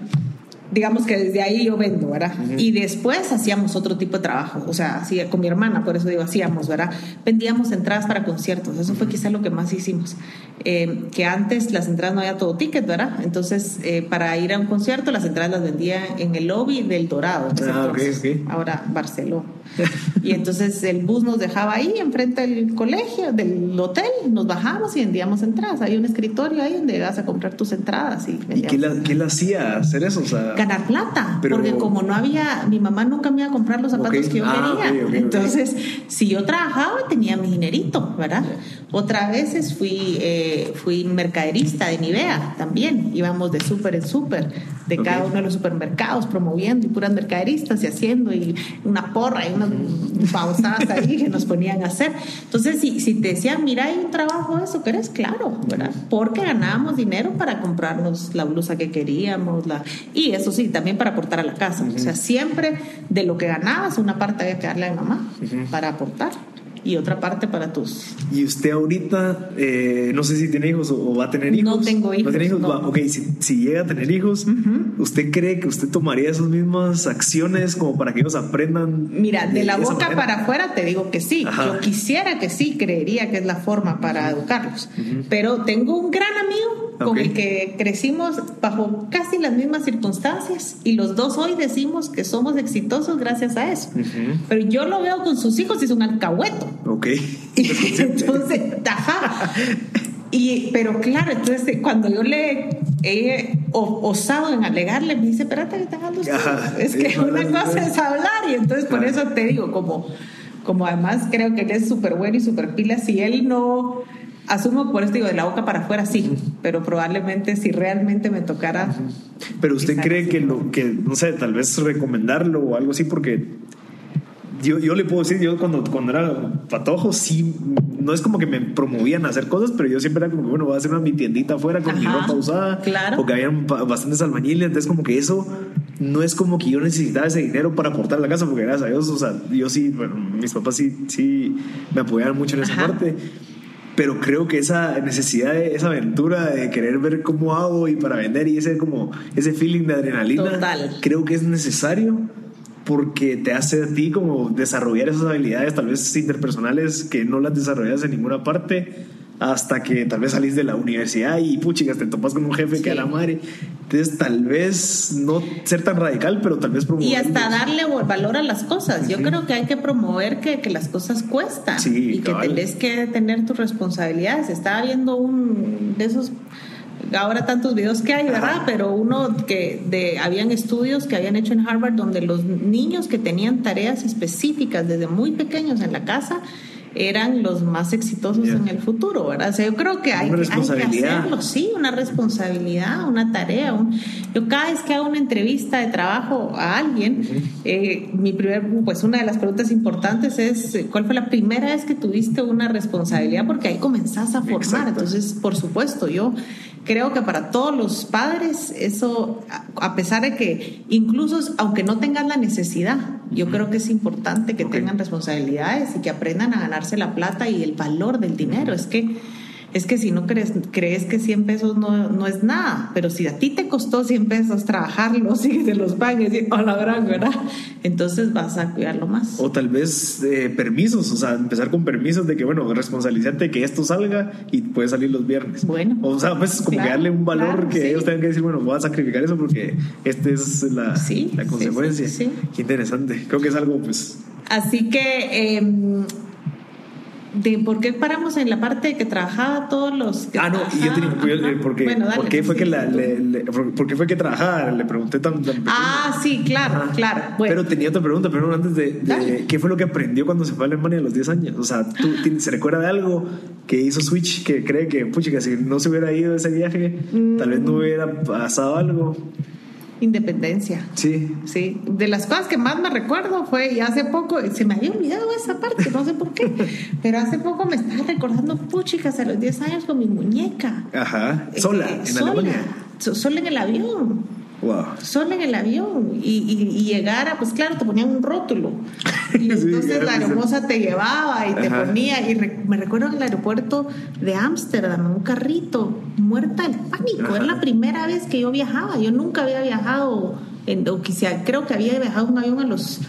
[SPEAKER 3] digamos que desde ahí yo vendo, ¿verdad? Uh -huh. Y después hacíamos otro tipo de trabajo, o sea, así con mi hermana, por eso digo, hacíamos, ¿verdad? Vendíamos entradas para conciertos, eso fue quizá lo que más hicimos. Eh, que antes las entradas no había todo ticket, ¿verdad? Entonces, eh, para ir a un concierto, las entradas las vendía en el lobby del Dorado.
[SPEAKER 1] Ah, okay, okay.
[SPEAKER 3] Ahora Barcelona. Y entonces el bus nos dejaba ahí enfrente del colegio, del hotel, nos bajamos y vendíamos entradas. Hay un escritorio ahí donde vas a comprar tus entradas. ¿Y,
[SPEAKER 1] ¿Y qué, la, qué le hacía hacer eso? O sea,
[SPEAKER 3] Ganar plata, porque como no había, mi mamá nunca me iba a comprar los zapatos que yo
[SPEAKER 1] Ah,
[SPEAKER 3] quería. entonces, si yo trabajaba, tenía mi dinerito, ¿verdad? Otras veces fui, eh, fui mercaderista de Nivea también. Íbamos de súper en súper, de
[SPEAKER 1] Ok.
[SPEAKER 3] cada uno de los supermercados, promoviendo y puras mercaderistas y haciendo, y una porra y unas pausadas ahí que nos ponían a hacer. Entonces, si, si te decían, mira, hay un trabajo de eso, que eres claro, ¿verdad? Porque ganábamos dinero para comprarnos la blusa que queríamos, la... y eso sí, también para aportar a la casa. O sea, siempre de lo que ganabas, una parte había que darle a mi mamá para aportar y otra parte para tus
[SPEAKER 1] Y usted ahorita, eh, no sé si tiene hijos o, o va a tener hijos.
[SPEAKER 3] No tengo hijos,
[SPEAKER 1] ¿No tiene hijos?
[SPEAKER 3] no.
[SPEAKER 1] Va, ok, si, si llega a tener hijos, ¿usted cree que usted tomaría esas mismas acciones como para que ellos aprendan?
[SPEAKER 3] Mira, de la
[SPEAKER 1] esa
[SPEAKER 3] boca
[SPEAKER 1] manera?
[SPEAKER 3] para afuera te digo que sí.
[SPEAKER 1] Ajá.
[SPEAKER 3] Yo quisiera que sí, creería que es la forma para educarlos. Pero tengo un gran amigo con
[SPEAKER 1] Ok.
[SPEAKER 3] el que crecimos bajo casi las mismas circunstancias y los dos hoy decimos que somos exitosos gracias a eso. Pero yo lo veo con sus hijos y es un alcahueto.
[SPEAKER 1] Ok. <laughs>
[SPEAKER 3] Y entonces, ajá. Y, pero claro, entonces cuando yo le he osado en alegarle, me dice, espérate que
[SPEAKER 1] Ajá.
[SPEAKER 3] hijos". Es que una cosa es hablar y entonces por eso te digo, como, como además creo que él es súper bueno y súper pila, si él no... Asumo por esto digo, de la boca para afuera sí, pero probablemente si realmente me tocara...
[SPEAKER 1] Pero usted cree que lo que, no sé, tal vez recomendarlo o algo así, porque yo, yo le puedo decir, yo cuando, cuando era patojo, sí, no es como que me promovían a hacer cosas, pero yo siempre era como que, bueno, voy a hacer una mi tiendita afuera con mi ropa usada.
[SPEAKER 3] claro.
[SPEAKER 1] Porque habían ba- bastantes albañiles, entonces como que eso no es como que yo necesitaba ese dinero para aportar la casa, porque gracias a Dios, o sea, yo sí, bueno, mis papás sí, sí me apoyaron mucho en esa
[SPEAKER 3] Ajá.
[SPEAKER 1] parte. Pero creo que esa necesidad, de, esa aventura de querer ver cómo hago y para vender y ese como ese feeling de adrenalina,
[SPEAKER 3] Total.
[SPEAKER 1] creo que es necesario porque te hace a ti como desarrollar esas habilidades tal vez interpersonales que no las desarrollas en ninguna parte hasta que tal vez salís de la universidad y puchicas te topas con un jefe que a
[SPEAKER 3] Sí.
[SPEAKER 1] la madre entonces tal vez no ser tan radical pero tal vez promover
[SPEAKER 3] Y hasta darle valor a las cosas. Yo creo que hay que promover que, que las cosas cuestan
[SPEAKER 1] Sí,
[SPEAKER 3] y que
[SPEAKER 1] cabal.
[SPEAKER 3] tenés que tener tus responsabilidades. Estaba viendo un de esos ahora tantos videos que hay, ¿verdad? Pero uno que de habían estudios que habían hecho en Harvard donde los niños que tenían tareas específicas desde muy pequeños en la casa eran los más exitosos
[SPEAKER 1] Ya.
[SPEAKER 3] en el futuro, ¿verdad? O sea, yo creo que hay, que, hay que
[SPEAKER 1] responsabilidad.
[SPEAKER 3] hacerlo, sí, una responsabilidad, una tarea. un- yo cada vez que hago una entrevista de trabajo a alguien, eh, mi primer, pues una de las preguntas importantes es eh, ¿cuál fue la primera vez que tuviste una responsabilidad? Porque ahí comenzás a formar.
[SPEAKER 1] Exacto.
[SPEAKER 3] Entonces, por supuesto, yo creo que para todos los padres eso, a- pesar de que incluso aunque no tengan la necesidad, yo creo que es importante que tengan responsabilidades y que aprendan a ganarse la plata y el valor del dinero. Es que es que si no crees, crees que 100 pesos no, no es nada, pero si a ti te costó 100 pesos trabajarlos y que te los pagues, y, a la gran, ¿verdad? Entonces vas a cuidarlo más.
[SPEAKER 1] o tal vez eh, permisos, o sea, empezar con permisos de que, bueno, responsabilizarte que esto salga y puede salir los viernes.
[SPEAKER 3] Bueno.
[SPEAKER 1] O sea, pues como
[SPEAKER 3] Claro,
[SPEAKER 1] que darle un valor
[SPEAKER 3] claro,
[SPEAKER 1] que
[SPEAKER 3] sí.
[SPEAKER 1] ellos tengan que decir, bueno, voy a sacrificar eso porque esta es la,
[SPEAKER 3] Sí,
[SPEAKER 1] la consecuencia.
[SPEAKER 3] sí, sí.
[SPEAKER 1] Qué interesante. Creo que es algo, pues,
[SPEAKER 3] Así que, eh, de ¿por qué paramos en la parte de que trabajaba todos los... que
[SPEAKER 1] Ah, no, y yo tenía, yo-
[SPEAKER 3] ajá.
[SPEAKER 1] porque,
[SPEAKER 3] Bueno, dale,
[SPEAKER 1] ¿por qué fue
[SPEAKER 3] sí,
[SPEAKER 1] que la, le- le- por, qué fue que trabajaba? Le pregunté tan, tan.
[SPEAKER 3] Ah, sí, claro,
[SPEAKER 1] Ajá.
[SPEAKER 3] claro. Bueno,
[SPEAKER 1] Pero tenía otra pregunta, pero antes de, de-. ¿qué fue lo que aprendió cuando se fue a Alemania a los 10 años? O sea, ¿tú,
[SPEAKER 3] Ah.
[SPEAKER 1] ¿se recuerda de algo que hizo Switch que cree que, pucha, que si no se hubiera ido ese viaje, tal vez
[SPEAKER 3] Mm.
[SPEAKER 1] no hubiera pasado algo?
[SPEAKER 3] Independencia.
[SPEAKER 1] Sí.
[SPEAKER 3] Sí, de las cosas que más me recuerdo fue, y hace poco, se me había olvidado esa parte, no sé por qué, <laughs> pero hace poco me estaba recordando, puchicas, a los 10 años con mi muñeca.
[SPEAKER 1] Ajá. Sola,
[SPEAKER 3] Eh,
[SPEAKER 1] en
[SPEAKER 3] sola,
[SPEAKER 1] Alemania.
[SPEAKER 3] so- sola en el avión.
[SPEAKER 1] Wow.
[SPEAKER 3] Sola en el avión y, y, y llegara, pues claro, te ponían un rótulo. Y <laughs> entonces la hermosa te llevaba y te
[SPEAKER 1] Ajá.
[SPEAKER 3] ponía. Y re- me recuerdo en el aeropuerto de Ámsterdam, un carrito, muerta del pánico.
[SPEAKER 1] Ajá.
[SPEAKER 3] Era la primera vez que yo viajaba. Yo nunca había viajado, en, o quizá, creo que había viajado en un avión a los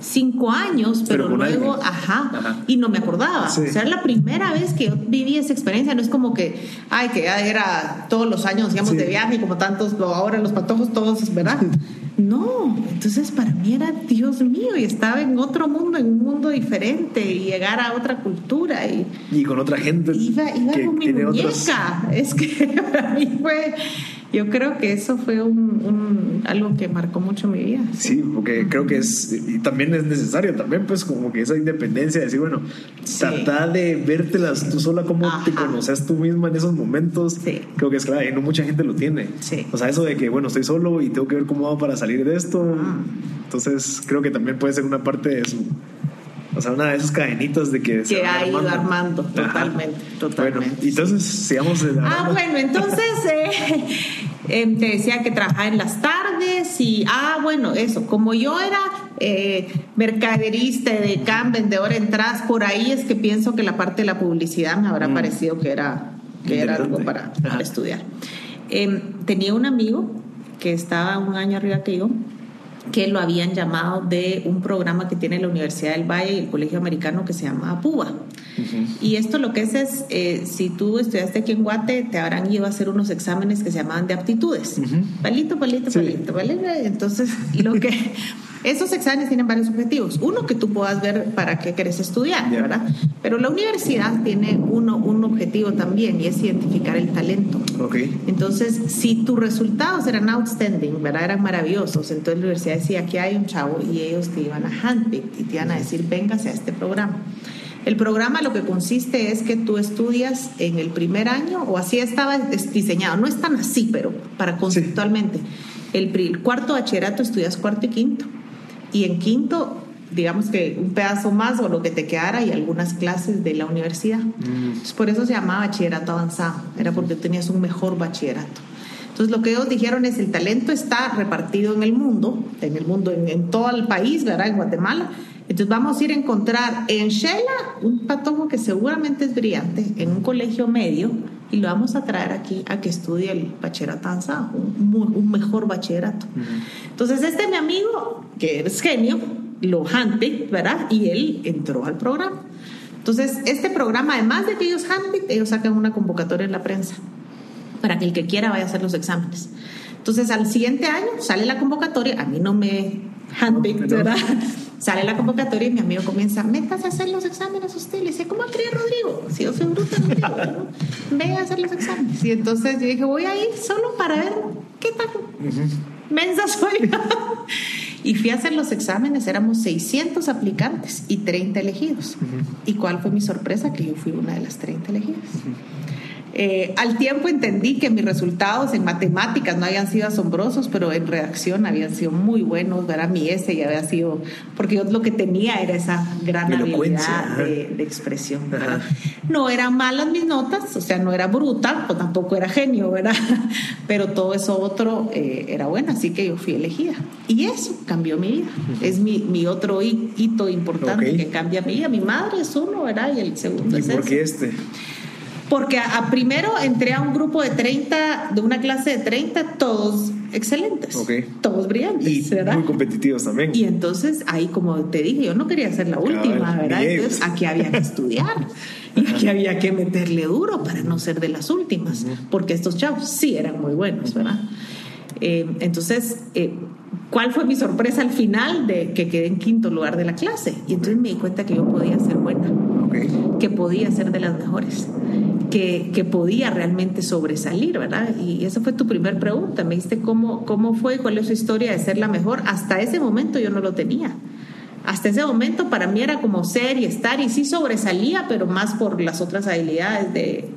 [SPEAKER 3] cinco años, pero, luego, ajá,
[SPEAKER 1] Ajá.
[SPEAKER 3] y no me acordaba.
[SPEAKER 1] Sí.
[SPEAKER 3] O sea, era la primera vez que yo viví esa experiencia. No es como que, ay, que ya era todos los años, digamos,
[SPEAKER 1] Sí.
[SPEAKER 3] de viaje, como tantos, lo- ahora los patojos todos, ¿verdad? No, entonces para mí era Dios mío y estaba en otro mundo, en un mundo diferente y llegar a otra cultura y,
[SPEAKER 1] y con otra gente.
[SPEAKER 3] Iba, iba con mi muñeca. Es que <laughs> para mí fue yo creo que eso fue un, algo que marcó mucho mi vida.
[SPEAKER 1] Sí, porque creo que es, y también es necesario, también pues como que esa independencia, de decir, bueno, trata de vértelas tú sola, como te conoces tú misma en esos momentos, sí. creo que es clave, y no mucha gente lo tiene. Sí. O sea, eso de que, bueno, estoy solo y tengo que ver cómo hago para salir de esto, entonces creo que también puede ser una parte de su o sea, una de esas cadenitas de que...
[SPEAKER 3] Que ha ido armando, totalmente, totalmente.
[SPEAKER 1] Bueno, entonces sigamos...
[SPEAKER 3] ah, bueno, entonces <laughs> eh, em, te decía que trabajaba en las tardes y, ah, bueno, eso, como yo era eh, mercaderista de CAM, vendedor en tras, por ahí es que pienso que la parte de la publicidad me habrá mm. parecido que era, que era algo para, estudiar. Em, tenía un amigo que estaba un año arriba que yo, que lo habían llamado de un programa que tiene la Universidad del Valle y el Colegio Americano que se llama APUBA. Y esto lo que es es, eh, si tú estudiaste aquí en Guate, te habrán ido a hacer unos exámenes que se llamaban de aptitudes. Palito, palito, palito, palito. Entonces, lo que esos exámenes tienen varios objetivos. Uno, que tú puedas ver para qué quieres estudiar, ¿verdad? Pero la universidad tiene uno, un objetivo también y es identificar el talento.
[SPEAKER 1] Okay.
[SPEAKER 3] Entonces, si tus resultados eran outstanding, ¿verdad? Eran maravillosos, entonces la universidad decía, aquí hay un chavo y ellos te iban a handpick y te iban a decir, véngase a este programa. El programa lo que consiste es que tú estudias en el primer año, o así estaba diseñado, no es tan así, pero para conceptualmente. El cuarto bachillerato estudias cuarto y quinto y en quinto, digamos que un pedazo más o lo que te quedara y algunas clases de la universidad. Mm. por eso se llamaba bachillerato avanzado, era porque tenías un mejor bachillerato. Entonces lo que ellos dijeron es el talento está repartido en el mundo, en el mundo, en, todo el país, ¿verdad? En Guatemala. Entonces vamos a ir a encontrar en Shela un patojo que seguramente es brillante en un colegio medio y lo vamos a traer aquí a que estudie el bachillerato avanzado, un, mejor bachillerato. Entonces este mi amigo, que es genio, lo handpicked, ¿verdad? Y él entró al programa. Entonces este programa, además de que ellos handpicked, ellos sacan una convocatoria en la prensa para que el que quiera vaya a hacer los exámenes. Entonces al siguiente año sale la convocatoria, a mí no me handpicked, ¿verdad? <laughs> Sale la convocatoria y mi amigo comienza, métase a hacer los exámenes usted. Le dice, ¿cómo creer Rodrigo? Si yo soy bruta, Rodrigo, ve a hacer los exámenes. Y entonces yo dije, voy a ir solo para ver qué tan mensa soy. y fui a hacer los exámenes, éramos 600 aplicantes y 30 elegidos. ¿Y cuál fue mi sorpresa? Que yo fui una de las 30 elegidas. Eh, al tiempo entendí que mis resultados en matemáticas no habían sido asombrosos, pero en redacción habían sido muy buenos. Era mi S y había sido, porque yo lo que tenía era esa gran habilidad de, expresión. No eran malas mis notas, o sea, no era bruta, o tampoco era genio, ¿verdad? <laughs> Pero todo eso otro eh, era bueno, así que yo fui elegida. Y eso cambió mi vida. Es mi, mi otro hito importante que cambia mi vida. Mi madre es uno, ¿verdad? Y el segundo
[SPEAKER 1] ¿Y
[SPEAKER 3] es
[SPEAKER 1] por qué este?
[SPEAKER 3] Porque a, primero entré a un grupo de 30, de una clase de 30, todos excelentes, todos brillantes,
[SPEAKER 1] y Muy competitivos también.
[SPEAKER 3] Y entonces ahí, como te dije, yo no quería ser la última, ¿verdad? Entonces aquí había que estudiar <laughs> y aquí había que meterle duro para no ser de las últimas, porque estos chavos sí eran muy buenos, ¿verdad? Eh, entonces, eh, ¿cuál fue mi sorpresa al final de que quedé en quinto lugar de la clase? Y entonces me di cuenta que yo podía ser buena, que podía ser de las mejores que, podía realmente sobresalir, ¿verdad? Y esa fue tu primer pregunta. Me dijiste cómo, cómo fue, cuál es su historia de ser la mejor. Hasta ese momento yo no lo tenía. Hasta ese momento para mí era como ser y estar y sí sobresalía, pero más por las otras habilidades de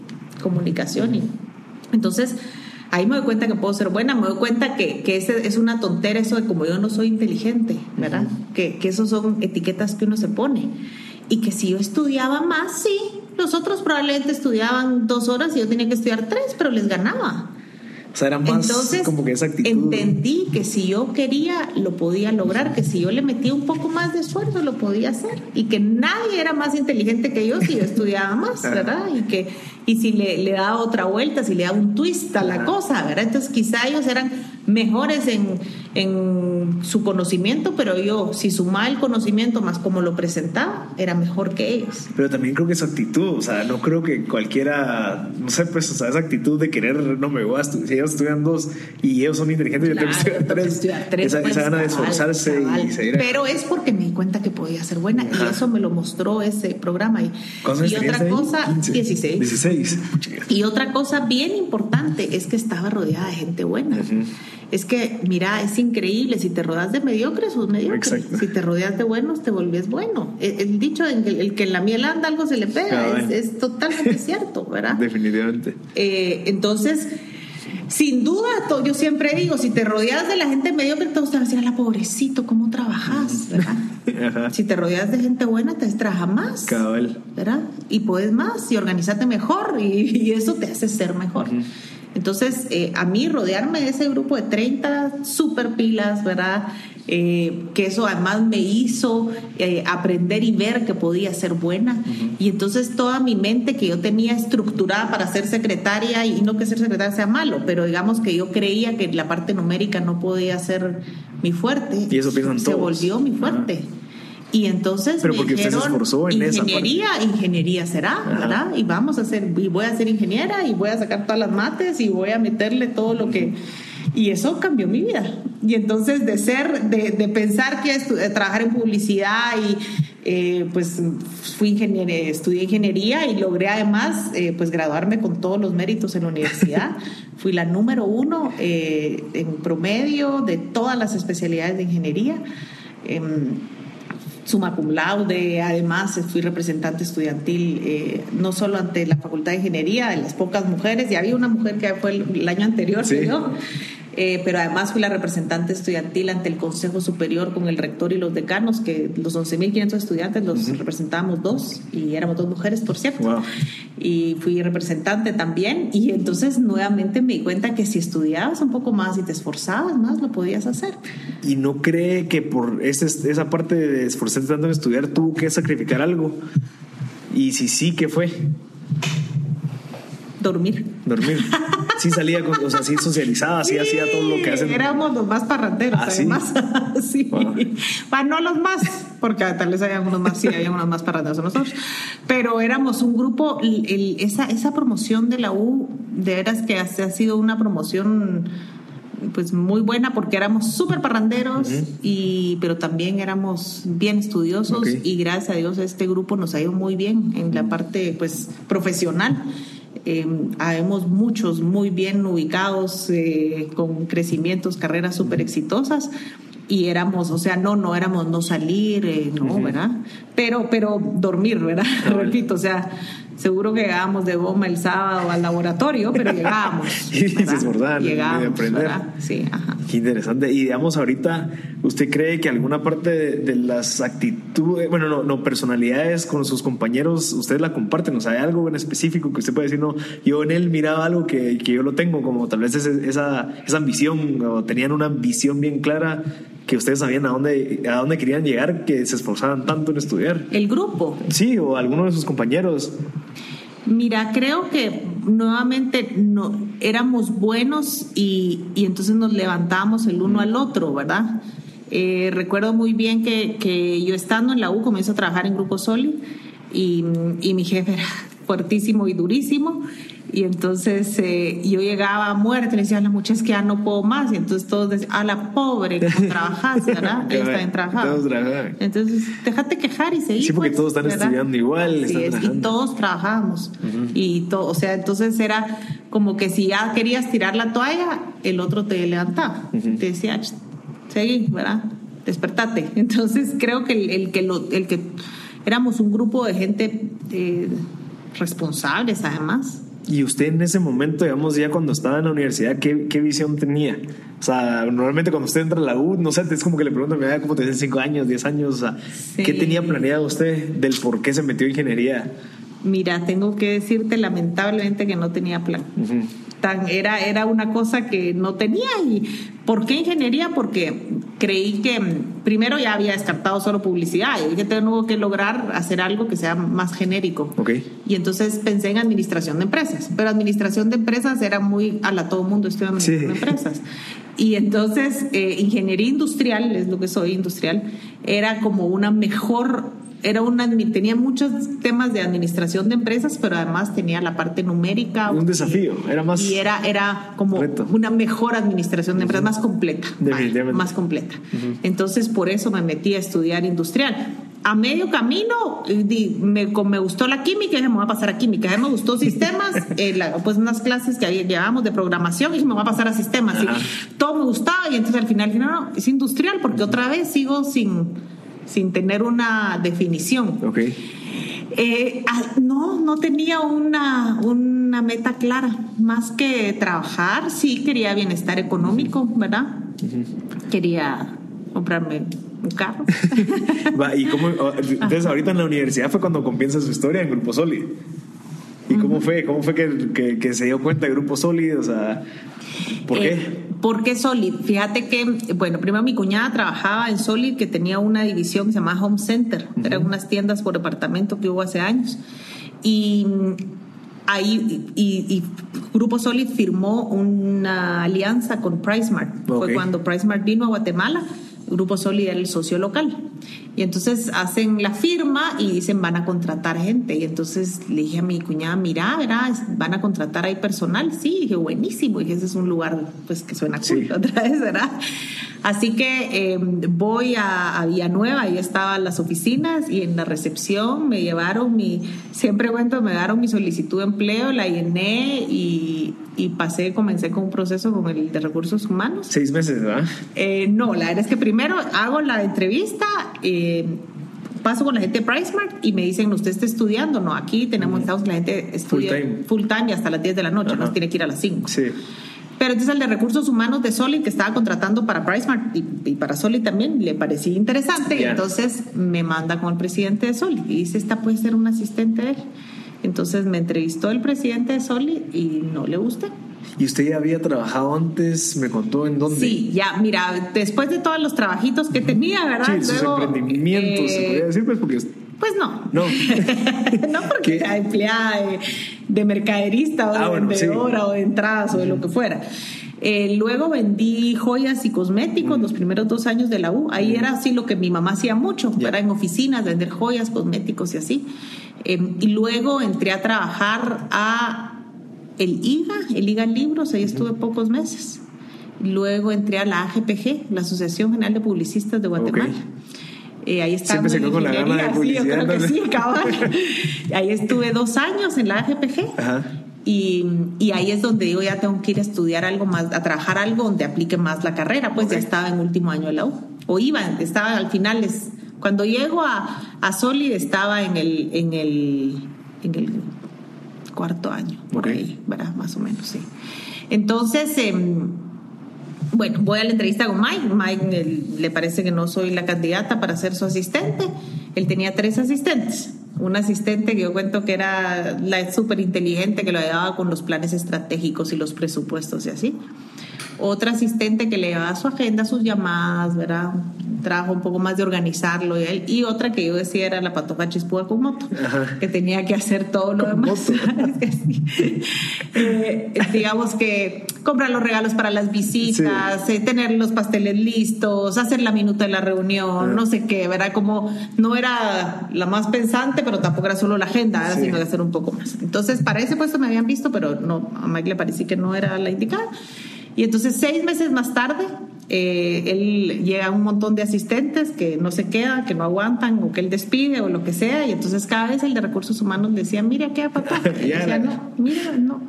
[SPEAKER 3] comunicación. Y, entonces, ahí me doy cuenta que puedo ser buena, me doy cuenta que, que ese es una tontera eso de como yo no soy inteligente, ¿verdad? que, que esos son etiquetas que uno se pone. Y que si yo estudiaba más, sí, los otros probablemente estudiaban dos horas y yo tenía que estudiar tres, pero les ganaba.
[SPEAKER 1] O sea, era más Entonces, como que esa actitud.
[SPEAKER 3] Entendí que si yo quería, lo podía lograr, que si yo le metía un poco más de esfuerzo, lo podía hacer. Y que nadie era más inteligente que yo si yo estudiaba más, ¿verdad? Y que y si le, le daba otra vuelta, si le daba un twist a la cosa, ¿verdad? Entonces quizá ellos eran mejores en, en su conocimiento, pero yo, si sumaba el conocimiento más como lo presentaba, era mejor que ellos.
[SPEAKER 1] Pero también creo que su actitud, o sea, no creo que cualquiera, no sé, pues, o sea, esa actitud de querer, no me voy a estudiar, si ellos estudian dos y ellos son inteligentes, yo tengo que estudiar tres,
[SPEAKER 3] tres
[SPEAKER 1] esa,
[SPEAKER 3] pues,
[SPEAKER 1] esa gana de esforzarse
[SPEAKER 3] cabal.
[SPEAKER 1] y seguir.
[SPEAKER 3] Pero es porque me di cuenta que podía ser buena y eso me lo mostró ese programa. Y,
[SPEAKER 1] ¿Cuántos
[SPEAKER 3] y otra cosa,
[SPEAKER 1] 15.
[SPEAKER 3] 16.
[SPEAKER 1] 16.
[SPEAKER 3] Y otra cosa bien importante es que estaba rodeada de gente buena. Es que, mira, es increíble. Si te rodeas de mediocres, sos mediocre.
[SPEAKER 1] Exacto.
[SPEAKER 3] Si te rodeas de buenos, te volvés bueno. El, el dicho de que el que en la miel anda algo se le pega es, es totalmente <laughs> cierto, ¿verdad?
[SPEAKER 1] Definitivamente.
[SPEAKER 3] Eh, entonces, sin duda, yo siempre digo, si te rodeas de la gente mediocre, todos te van a decir, la pobrecito, ¿cómo trabajas? ¿verdad? <laughs>
[SPEAKER 1] Ajá.
[SPEAKER 3] Si te rodeas de gente buena, te trabaja más.
[SPEAKER 1] Cabal.
[SPEAKER 3] ¿verdad? Y puedes más y organizarte mejor y, y eso te hace ser mejor. Entonces, eh, a mí rodearme de ese grupo de 30 super pilas, ¿verdad? Eh, que eso además me hizo eh, aprender y ver que podía ser buena. Y entonces toda mi mente que yo tenía estructurada para ser secretaria, y no que ser secretaria sea malo, pero digamos que yo creía que la parte numérica no podía ser mi fuerte,
[SPEAKER 1] Y eso piensan
[SPEAKER 3] se
[SPEAKER 1] todos.
[SPEAKER 3] volvió mi fuerte. Y entonces
[SPEAKER 1] Pero
[SPEAKER 3] me
[SPEAKER 1] porque usted se
[SPEAKER 3] dijeron,
[SPEAKER 1] esforzó en esa parte.
[SPEAKER 3] ingeniería, ingeniería será,
[SPEAKER 1] Ajá.
[SPEAKER 3] ¿verdad? Y vamos a hacer, y voy a ser ingeniera y voy a sacar todas las mates y voy a meterle todo lo que... Y eso cambió mi vida. Y entonces de ser, de, de pensar que de trabajar en publicidad y eh, pues fui ingeniera, estudié ingeniería y logré además eh, pues graduarme con todos los méritos en la universidad. <laughs> fui la número uno eh, en promedio de todas las especialidades de ingeniería. Summa cum laude, además fui representante estudiantil eh, no solo ante la Facultad de Ingeniería, de las pocas mujeres, ya había una mujer que fue el, el año anterior
[SPEAKER 1] Sí.
[SPEAKER 3] que yo, eh, pero además fui la representante estudiantil ante el Consejo Superior con el rector y los decanos, que los 11.500 estudiantes los representábamos dos y éramos dos mujeres, por cierto.
[SPEAKER 1] Wow.
[SPEAKER 3] Y fui representante también y entonces nuevamente me di cuenta que si estudiabas un poco más y te esforzabas más, lo podías hacer.
[SPEAKER 1] ¿Y no cree que por esa parte de esforzarse tanto en estudiar tuvo que sacrificar algo? Y si sí, ¿qué fue?
[SPEAKER 3] Dormir.
[SPEAKER 1] Dormir. Sí salía, con, o sea, sí socializaba, sí, hacía todo lo que hacen.
[SPEAKER 3] Éramos los más parranderos,
[SPEAKER 1] ¿Ah, sí?
[SPEAKER 3] además. <laughs> sí. Pa- no los más, porque tal vez había unos más, sí, había unos más parranderos que nosotros. Pero éramos un grupo, el- el- esa, esa promoción de la U, de veras que ha, ha sido una promoción pues muy buena porque éramos súper parranderos y pero también éramos bien estudiosos
[SPEAKER 1] Ok.
[SPEAKER 3] y gracias a Dios este grupo nos ha ido muy bien en la parte pues profesional eh, habemos muchos muy bien ubicados, eh, con crecimientos, carreras súper exitosas. Y éramos, o sea, no, no éramos no salir, eh, no, ¿verdad? Pero, pero dormir, ¿verdad? <laughs> Repito, o sea, seguro que llegábamos de bomba el sábado al laboratorio, pero <laughs> llegábamos.
[SPEAKER 1] Y se
[SPEAKER 3] Llegábamos,
[SPEAKER 1] aprender.
[SPEAKER 3] ¿verdad? Sí, ajá.
[SPEAKER 1] Qué interesante. Y digamos, ahorita, ¿usted cree que alguna parte de, de las actitudes, bueno, no, no, personalidades con sus compañeros, ustedes la comparten? O sea, ¿hay algo en específico que usted puede decir, no, yo en él miraba algo que, que yo lo tengo, como tal vez esa, esa ambición, o tenían una visión bien clara que ustedes sabían a dónde, a dónde querían llegar, que se esforzaban tanto en estudiar?
[SPEAKER 3] El grupo,
[SPEAKER 1] Sí, o alguno de sus compañeros.
[SPEAKER 3] Mira, creo que nuevamente no, éramos buenos y, y entonces nos levantábamos el uno al otro, ¿verdad? Eh, recuerdo muy bien que, que yo estando en la U comienzo a trabajar en Grupo Soli y, y mi jefe era <laughs> fuertísimo y durísimo y entonces eh, yo llegaba a muerte, le decía a la muchacha "Es que ya no puedo más y entonces todos decían, a la pobre, ¿cómo <laughs> trabajas, verdad?
[SPEAKER 1] Todos trabajaban.
[SPEAKER 3] Entonces, déjate quejar y seguir.
[SPEAKER 1] Sí, porque
[SPEAKER 3] pues,
[SPEAKER 1] todos están
[SPEAKER 3] ¿verdad?
[SPEAKER 1] estudiando igual, están
[SPEAKER 3] es, y todos trabajábamos. Y todo, o sea, entonces era como que si ya querías tirar la toalla, el otro te levantaba. Te decía, "Ch, seguí, ¿verdad? Despertate. <laughs> Entonces creo que el, el que lo, el que éramos un grupo de gente eh, responsables además.
[SPEAKER 1] Y usted en ese momento, digamos, ya cuando estaba en la universidad, ¿qué, qué visión tenía? O sea, normalmente cuando usted entra a la U, no sé, es como que le preguntan, ¿cómo te 5 años, 10 años? O sea,
[SPEAKER 3] Sí.
[SPEAKER 1] ¿qué tenía planeado usted del por qué se metió en ingeniería?
[SPEAKER 3] Mira, tengo que decirte lamentablemente que no tenía plan. Tan, era, era una cosa que no tenía. ¿Y por qué ingeniería? Porque creí que mm, primero ya había descartado solo publicidad y dije tengo que lograr hacer algo que sea más genérico. Y entonces pensé en administración de empresas, pero administración de empresas era muy a la todo mundo
[SPEAKER 1] Sí.
[SPEAKER 3] de empresas. Y entonces, eh, ingeniería industrial, es lo que soy, industrial, era como una mejor, era una, tenía muchos temas de administración de empresas, pero además tenía la parte numérica.
[SPEAKER 1] Un desafío, era más.
[SPEAKER 3] Y era, era como una mejor administración de empresas, más completa.
[SPEAKER 1] Definitivamente.
[SPEAKER 3] Más completa. Entonces, por eso me metí a estudiar industrial a medio camino me, me gustó la química y dije, me voy a pasar a química. me gustó sistemas, <laughs> eh, pues unas clases que llevábamos de programación y dije, me voy a pasar a sistemas. Y todo me gustaba y entonces al final dije, no, no, es industrial porque otra vez sigo sin, sin tener una definición.
[SPEAKER 1] Ok.
[SPEAKER 3] Eh, ah, no, no tenía una, una meta clara. Más que trabajar, sí quería bienestar económico, ¿verdad? Quería comprarme un carro. <laughs>
[SPEAKER 1] ¿Y cómo, entonces ahorita en la universidad fue cuando comienza su historia en Grupo Solid. ¿Y cómo fue? ¿Cómo fue que, que, se dio cuenta de Grupo Solid? O sea, ¿por qué?
[SPEAKER 3] Eh, ¿Por qué Solid? Fíjate que, bueno, primero mi cuñada trabajaba en Solid, que tenía una división que se llamaba Home Center. Eran unas tiendas por departamento que hubo hace años. Y ahí y, Grupo Solid firmó una alianza con PriceMart. Fue cuando PriceMart vino a Guatemala Grupo Solid el socio local. Y entonces hacen la firma y dicen van a contratar gente. Y entonces le dije a mi cuñada, mira, ¿verdad? van a contratar ahí personal. Sí, dije, buenísimo. Y ese es un lugar pues que suena cool otra vez, ¿verdad? Así que em, voy a, a, Villanueva, ahí estaban las oficinas y en la recepción me llevaron mi, siempre cuento, me dieron mi solicitud de empleo, la llené y, y pasé, comencé con un proceso con el de recursos humanos.
[SPEAKER 1] Seis meses, ¿verdad?
[SPEAKER 3] Eh, no, la verdad es que primero hago la entrevista. Eh, paso con la gente de PriceMart y me dicen, ¿usted está estudiando? No, aquí tenemos, estamos, la gente estudia full time, full time y hasta las 10 de la noche, nos tiene que ir a las 5.
[SPEAKER 1] Sí.
[SPEAKER 3] Pero entonces el de recursos humanos de Solid que estaba contratando para PriceMart y, y para Solid también le parecía interesante. Y entonces me manda con el presidente de Solid y dice, esta puede ser un asistente de él. Entonces me entrevistó el presidente de Solid y no le gusté.
[SPEAKER 1] ¿Y usted ya había trabajado antes? ¿Me contó en dónde?
[SPEAKER 3] Sí, ya, mira, después de todos los trabajitos que tenía, ¿verdad?
[SPEAKER 1] Sí, sus emprendimientos, se podría decir, pues porque...
[SPEAKER 3] Pues no.
[SPEAKER 1] No. <laughs>
[SPEAKER 3] no porque sea empleada de, mercaderista o de ah, vendedora o de entradas o de lo que fuera. Eh, luego vendí joyas y cosméticos los primeros dos años de la U. Ahí era así lo que mi mamá hacía mucho, era en oficinas, vender joyas, cosméticos y así. Em, y luego entré a trabajar a el IGA, el IGA Libros, ahí estuve pocos meses. Luego entré a la AGPG, la Asociación General de Publicistas de Guatemala. Eh, ahí estaba.
[SPEAKER 1] Siempre se con la gana de publicidad.
[SPEAKER 3] Sí, yo creo que sí, cabal. <laughs> ahí estuve dos años en la AGPG. Ajá. Y, y, ahí es donde digo, ya tengo que ir a estudiar algo más, a trabajar algo donde aplique más la carrera, pues ya estaba en último año de la U. O iba, estaba al final, es, cuando llego a, a Solid estaba en el, en el, en el cuarto año, por ahí, ¿verdad? Más o menos, sí. Entonces, em, bueno, voy a la entrevista con Mike. Mike le parece que no soy la candidata para ser su asistente. Él tenía tres asistentes. Un asistente que yo cuento que era la súper inteligente que lo ayudaba con los planes estratégicos y los presupuestos y así otra asistente que le llevaba su agenda, sus llamadas, ¿verdad? trabajo un poco más de organizarlo y, él, y otra que yo decía era la patoja chispúa con moto, que tenía que hacer todo lo demás. <laughs> eh, digamos que comprar los regalos para las visitas, eh, tener los pasteles listos, hacer la minuta de la reunión, no sé qué, ¿verdad? Como no era la más pensante, pero tampoco era solo la agenda, sino de hacer un poco más. Entonces, para ese puesto me habían visto, pero no, a Mike le parecía que no era la indicada. Y entonces seis meses más tarde, eh, él llega a un montón de asistentes que no se quedan, que no aguantan o que él despide o lo que sea. Y entonces cada vez el de recursos humanos le decía, mira, qué papá. <laughs> Y decía, no, mira, no.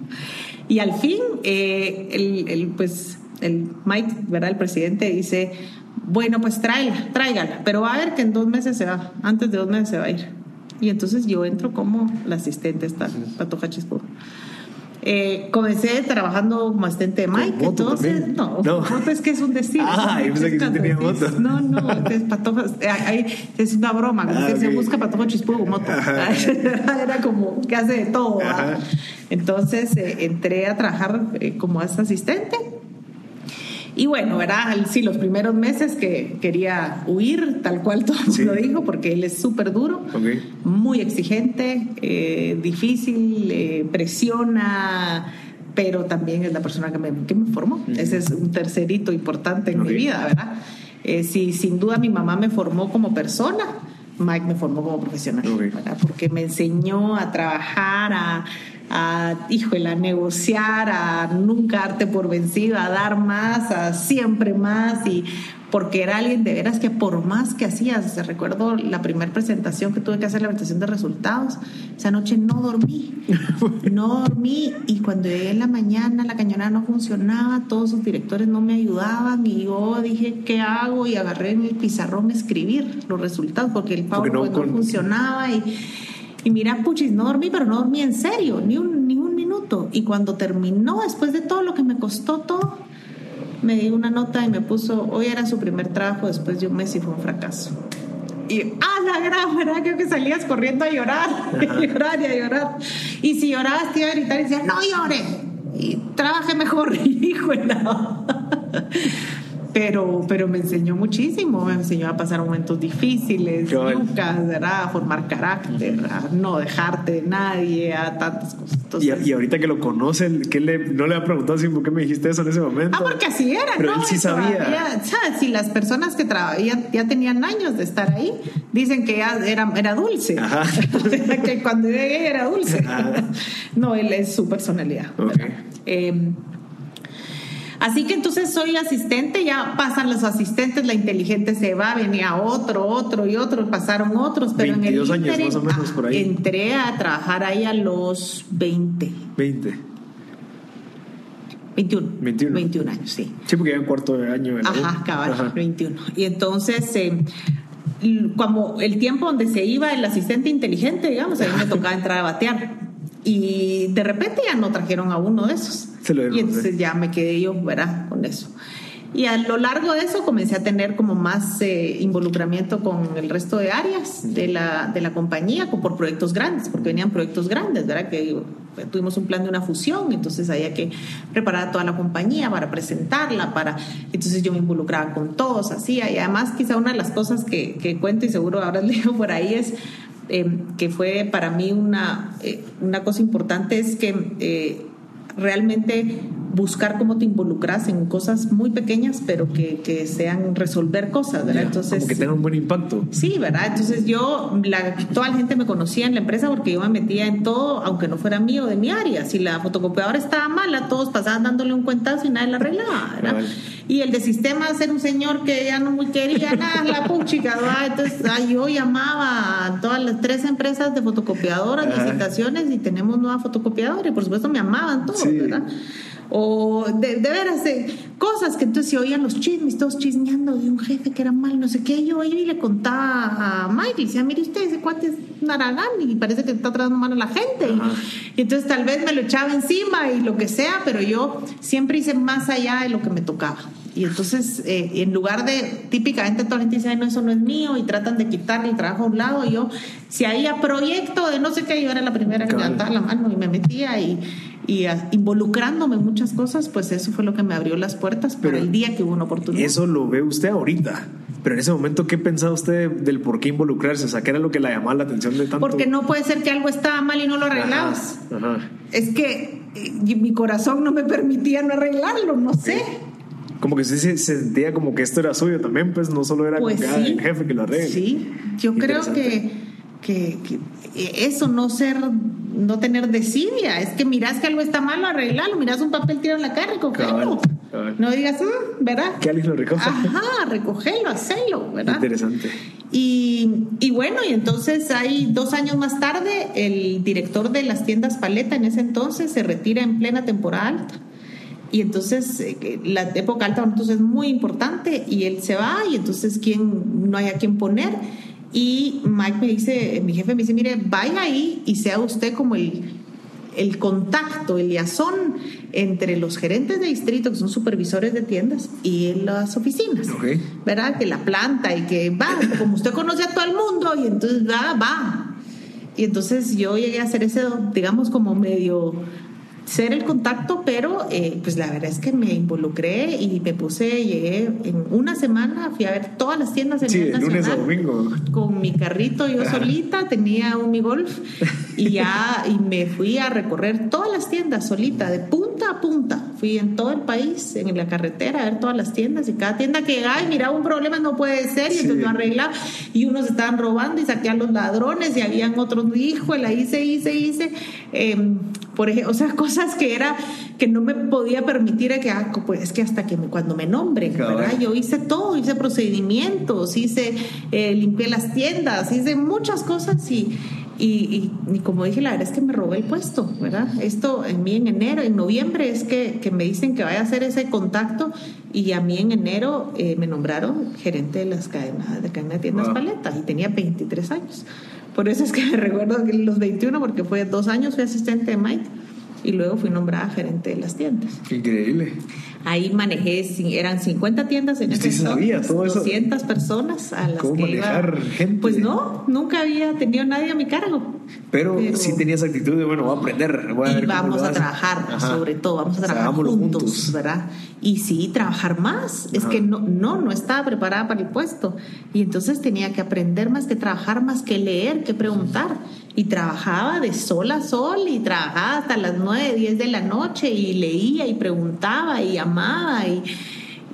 [SPEAKER 3] Y al fin, eh, el, pues, el Mike, ¿verdad? El presidente dice, bueno, pues tráigala, tráigala, pero va a ver que en dos meses se va, antes de dos meses se va a ir. Y entonces yo entro como la asistente esta, Patoja Chispo. Eh, comencé trabajando como asistente de Mike, entonces, no, no. <laughs> es que es un destino.
[SPEAKER 1] Ah, yo pensé que sí tenía moto.
[SPEAKER 3] No, no, es patoja, eh, es una broma, como ah, se busca patoja chispudo moto. <laughs> Era como que hace de todo. Entonces eh, entré a trabajar eh, como asistente y bueno, ¿verdad? Sí, los primeros meses que quería huir, tal cual todo lo dijo, porque él es súper duro, muy exigente, eh, difícil, eh, presiona, pero también es la persona que me, que me formó. Ese es un tercerito importante en mi vida, ¿verdad? Eh, si sin duda mi mamá me formó como persona, Mike me formó como profesional, ¿verdad? Porque me enseñó a trabajar, a, a, híjole, a negociar, a nunca darte por vencido, a dar más, a siempre más y porque era alguien de veras que por más que hacías, recuerdo la primera presentación que tuve que hacer, la presentación de resultados, esa noche no dormí, <laughs> no dormí y cuando llegué en la mañana la cañonera no funcionaba, todos los directores no me ayudaban y yo dije, ¿qué hago? Y agarré en el pizarrón a escribir los resultados porque el PowerPoint no, funcionaba y... Y mira, puchis, no dormí, pero no dormí en serio, ni un, ni un minuto. Y cuando terminó, después de todo lo que me costó todo, me dio una nota y me puso, hoy era su primer trabajo después de un mes y fue un fracaso. Y, ah, la gran, ¿verdad? Creo que salías corriendo a llorar, <laughs> a llorar y a llorar. Y si llorabas, te iba a gritar y decía, no llore, y trabaje mejor, <laughs> hijo, no pero, pero me enseñó muchísimo, me enseñó a pasar momentos difíciles, nunca, ¿verdad? a formar carácter, a no dejarte de nadie, a tantas cosas.
[SPEAKER 1] y, ahorita que lo conocen, ¿qué le, no le ha preguntado si, ¿por qué me dijiste eso en ese momento?
[SPEAKER 3] Ah, porque así era,
[SPEAKER 1] pero él sí sabía.
[SPEAKER 3] Si las personas que trabajaban ya tenían años de estar ahí, dicen que ya era, era dulce. Ajá. <laughs> que cuando llegué era dulce. no, él es su personalidad. Eh, Así que entonces soy asistente, ya pasan los asistentes, la inteligente se va, venía otro, otro y otro, pasaron otros, pero en el
[SPEAKER 1] años más o menos por ahí.
[SPEAKER 3] entré a trabajar ahí a los 20.
[SPEAKER 1] 20.
[SPEAKER 3] 21. 21. 21 años, sí.
[SPEAKER 1] Sí, porque ya en cuarto de año.
[SPEAKER 3] Ajá, cabal, 21. Y entonces, eh, como el tiempo donde se iba el asistente inteligente, digamos, a mí me tocaba entrar a batear. Y de repente ya no trajeron a uno de esos. Y entonces ya me quedé yo, ¿verdad? Con eso. Y a lo largo de eso comencé a tener como más eh, involucramiento con el resto de áreas de la, de la compañía, por proyectos grandes, porque venían proyectos grandes, ¿verdad? Que tuvimos un plan de una fusión, entonces había que preparar a toda la compañía para presentarla, para... Entonces yo me involucraba con todos, así, y además quizá una de las cosas que, que cuento y seguro habrás <laughs> leído por ahí es Em, que fue para mí una, eh, una cosa importante, es que eh, realmente buscar cómo te involucras en cosas muy pequeñas, pero que, que sean resolver cosas, ¿verdad?
[SPEAKER 1] Entonces, como que tengan un buen impacto.
[SPEAKER 3] Sí, ¿verdad? Entonces yo, la, toda la gente me conocía en la empresa porque yo me metía en todo, aunque no fuera mío de mi área. Si la fotocopiadora estaba mala, todos pasaban dándole un cuentazo y nadie la arreglaba, ¿verdad? Y el de sistemas era un señor que ya no muy quería nada, la <laughs> puchica, ¿verdad? Entonces yo llamaba a todas las tres empresas de fotocopiadoras, licitaciones y tenemos nueva fotocopiadora y por supuesto me amaban todos, ¿verdad? o de, de veras cosas que entonces se oían los chismes, todos chismeando de un jefe que era mal, no sé qué, yo iba y le contaba a Mike y decía, mire usted, ese cuate es naragán y parece que está tratando mal a la gente y, entonces tal vez me lo echaba encima y lo que sea, pero yo siempre hice más allá de lo que me tocaba. Y entonces, eh, en lugar de, típicamente toda la gente dice, no, eso no es mío, y tratan de quitarle el trabajo a un lado, y yo, si había proyecto de no sé qué, yo era la primera que levantaba la mano y me metía, y, y involucrándome en muchas cosas, pues eso fue lo que me abrió las puertas para el día que hubo una oportunidad.
[SPEAKER 1] Eso lo ve usted ahorita. Pero en ese momento, ¿qué pensaba usted del por qué involucrarse? O sea, ¿qué era lo que la llamaba la atención de tanto?
[SPEAKER 3] Porque no puede ser que algo estaba mal y no lo arreglabas. Es que eh, mi corazón no me permitía no arreglarlo, no sé.
[SPEAKER 1] Como que sí se sentía como que esto era suyo también, pues no solo era
[SPEAKER 3] pues
[SPEAKER 1] el jefe que lo arregle.
[SPEAKER 3] Sí, yo creo que, que, que eso, no ser no tener desidia. Es que miras que algo está malo, arreglalo. Miras un papel tirado en la cara, recogelo. No digas, mm, ¿verdad?
[SPEAKER 1] Que alguien lo recoja.
[SPEAKER 3] Ajá, recogelo, hacelo, ¿verdad?
[SPEAKER 1] Interesante.
[SPEAKER 3] Y, y, bueno, y entonces hay dos años más tarde, el director de las tiendas Paleta en ese entonces se retira en plena temporada alta. Y entonces eh, la época alta entonces es muy importante y él se va y entonces quién no hay a quién poner y Mike me dice, mi jefe me dice, mire, vaya ahí y sea usted como el, el contacto, el liazón entre los gerentes de distrito, que son supervisores de tiendas, y las oficinas. ¿Verdad? Que la planta y que va, como usted conoce a todo el mundo, y entonces va, va. Y entonces yo llegué a hacer ese, digamos, como medio ser el contacto, pero eh, pues la verdad es que me involucré y me puse, llegué en una semana, fui a ver todas las tiendas en
[SPEAKER 1] sí, el lunes a domingo.
[SPEAKER 3] Con mi carrito yo solita, tenía un mi golf <laughs> y ya y me fui a recorrer todas las tiendas solita, de punta a punta. Fui en todo el país, en la carretera, a ver todas las tiendas y cada tienda que llegaba y miraba un problema, no puede ser, y entonces lo arreglaba y unos estaban robando y saqué a los ladrones y habían otros, hijo, la hice, hice, hice. Eh, por ejemplo, o sea, cosas que era que no me podía permitir que ah, pues es que hasta que cuando me nombren, ¿verdad? Yo hice todo, hice procedimientos, hice eh, limpié las tiendas, hice muchas cosas y, y, y, como dije, la verdad es que me robé el puesto, ¿verdad? Esto en mí en enero, en noviembre es que, que me dicen que vaya a hacer ese contacto y a mí en enero eh, me nombraron gerente de las cadenas de cadena de tiendas paletas y tenía 23 años. Por eso es que me <laughs> recuerdo que los 21, porque fue dos años, fui asistente de Mike y luego fui nombrada gerente de las tiendas.
[SPEAKER 1] Increíble.
[SPEAKER 3] Ahí manejé, eran 50 tiendas en
[SPEAKER 1] ese sabía todo eso?
[SPEAKER 3] 200 personas a las
[SPEAKER 1] ¿Cómo
[SPEAKER 3] que
[SPEAKER 1] manejar
[SPEAKER 3] iba.
[SPEAKER 1] gente?
[SPEAKER 3] Pues no, nunca había tenido nadie a mi cargo.
[SPEAKER 1] Pero, sí tenías actitud de, bueno, voy a aprender. Voy a
[SPEAKER 3] y
[SPEAKER 1] ver
[SPEAKER 3] vamos a trabajar,
[SPEAKER 1] Ajá.
[SPEAKER 3] sobre todo, vamos a
[SPEAKER 1] O sea,
[SPEAKER 3] trabajar juntos,
[SPEAKER 1] juntos.
[SPEAKER 3] ¿verdad? Y sí, trabajar más. Es
[SPEAKER 1] Ajá.
[SPEAKER 3] que no, no, no estaba preparada para el puesto. Y entonces tenía que aprender más que trabajar, más que leer, que preguntar. Y trabajaba de sol a sol y trabajaba hasta las 9, 10 de la noche y leía y preguntaba y amaba y...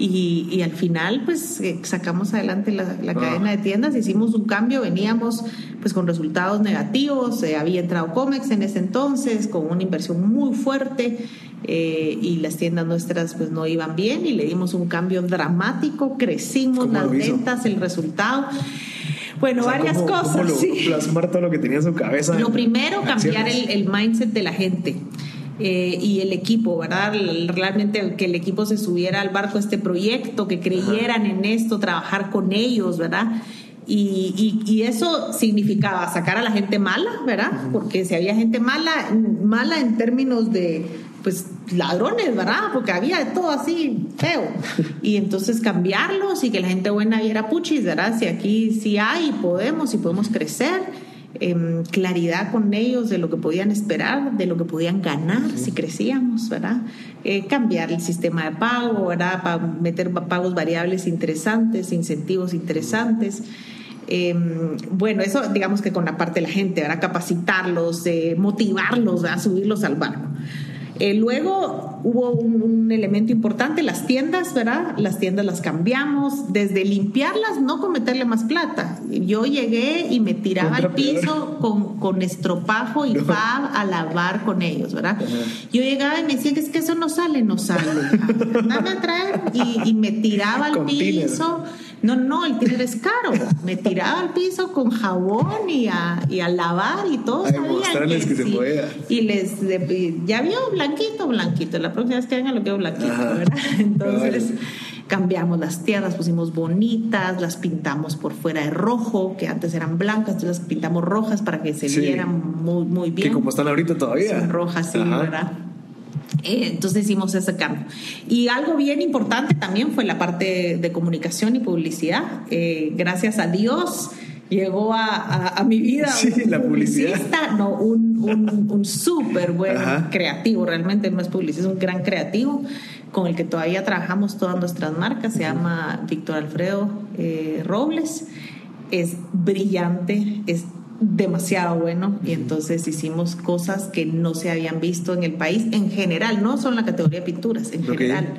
[SPEAKER 3] Y, y al final, pues eh, sacamos adelante la, la
[SPEAKER 1] Ah.
[SPEAKER 3] cadena de tiendas, hicimos un cambio, veníamos pues con resultados negativos, eh, había entrado Comex en ese entonces con una inversión muy fuerte eh, y las tiendas nuestras pues no iban bien y le dimos un cambio dramático, crecimos
[SPEAKER 1] ¿Cómo
[SPEAKER 3] las ventas, el resultado. Bueno,
[SPEAKER 1] O sea,
[SPEAKER 3] varias
[SPEAKER 1] ¿cómo-
[SPEAKER 3] cosas.
[SPEAKER 1] ¿Cómo logró
[SPEAKER 3] sí.
[SPEAKER 1] plasmar todo lo que tenía en su cabeza?
[SPEAKER 3] Lo primero, cambiar el, el mindset de la gente. eh, y el equipo, ¿verdad? Realmente que el equipo se subiera al barco a este proyecto, que creyeran en esto, trabajar con ellos, ¿verdad? Y, y- y eso significaba sacar a la gente mala, ¿verdad? Porque si había gente mala, mala en términos de, pues, ladrones, ¿verdad? Porque había de todo así feo. Y entonces cambiarlos y que la gente buena viera puchis, ¿verdad? Si aquí sí hay y podemos y podemos crecer em, claridad con ellos de lo que podían esperar, de lo que podían ganar si crecíamos, ¿verdad? Eh, cambiar el sistema de pago, ¿verdad? Para meter pagos variables interesantes, incentivos interesantes. Em, bueno, eso digamos que con la parte de la gente, ¿verdad? Capacitarlos, eh, motivarlos, ¿verdad? Subirlos al barco. Eh, luego hubo un, un elemento importante, las tiendas, ¿verdad? Las tiendas las cambiamos, desde limpiarlas, no con meterle más plata. Yo llegué y me tiraba al piso con, con estropajo y fab a lavar con ellos, ¿verdad? Yo llegaba y me decían que es que eso no sale, no sale. Dame a traer y, y me tiraba <laughs> al piso. No, no, el tiner es caro. Me tiraba al piso con jabón y a, y a lavar y todo.
[SPEAKER 1] A demostrarles que se podía.
[SPEAKER 3] Y les, de- ya vio blanquito, blanquito. La próxima vez que venga lo quiero blanquito,
[SPEAKER 1] Ajá.
[SPEAKER 3] ¿verdad? <laughs> Entonces cambiamos las tierras, pusimos bonitas, las pintamos por fuera de rojo, que antes eran blancas, entonces las pintamos rojas para que se
[SPEAKER 1] Sí.
[SPEAKER 3] vieran muy, muy bien.
[SPEAKER 1] Que como están ahorita todavía.
[SPEAKER 3] Son rojas, sí. ¿verdad? Eh, entonces hicimos ese cambio. Y algo bien importante también fue la parte de comunicación y publicidad. Eh, gracias a Dios llegó a, a- a mi vida
[SPEAKER 1] Sí,
[SPEAKER 3] un
[SPEAKER 1] la publicidad.
[SPEAKER 3] publicista, no, un, un, un súper buen
[SPEAKER 1] Ajá.
[SPEAKER 3] creativo, realmente no es publicista, es un gran creativo con el que todavía trabajamos todas nuestras marcas. Se llama Víctor Alfredo eh, Robles. Es brillante, es demasiado bueno. Y entonces hicimos cosas que no se habían visto en el país en general, no solo en la categoría de pinturas, en general.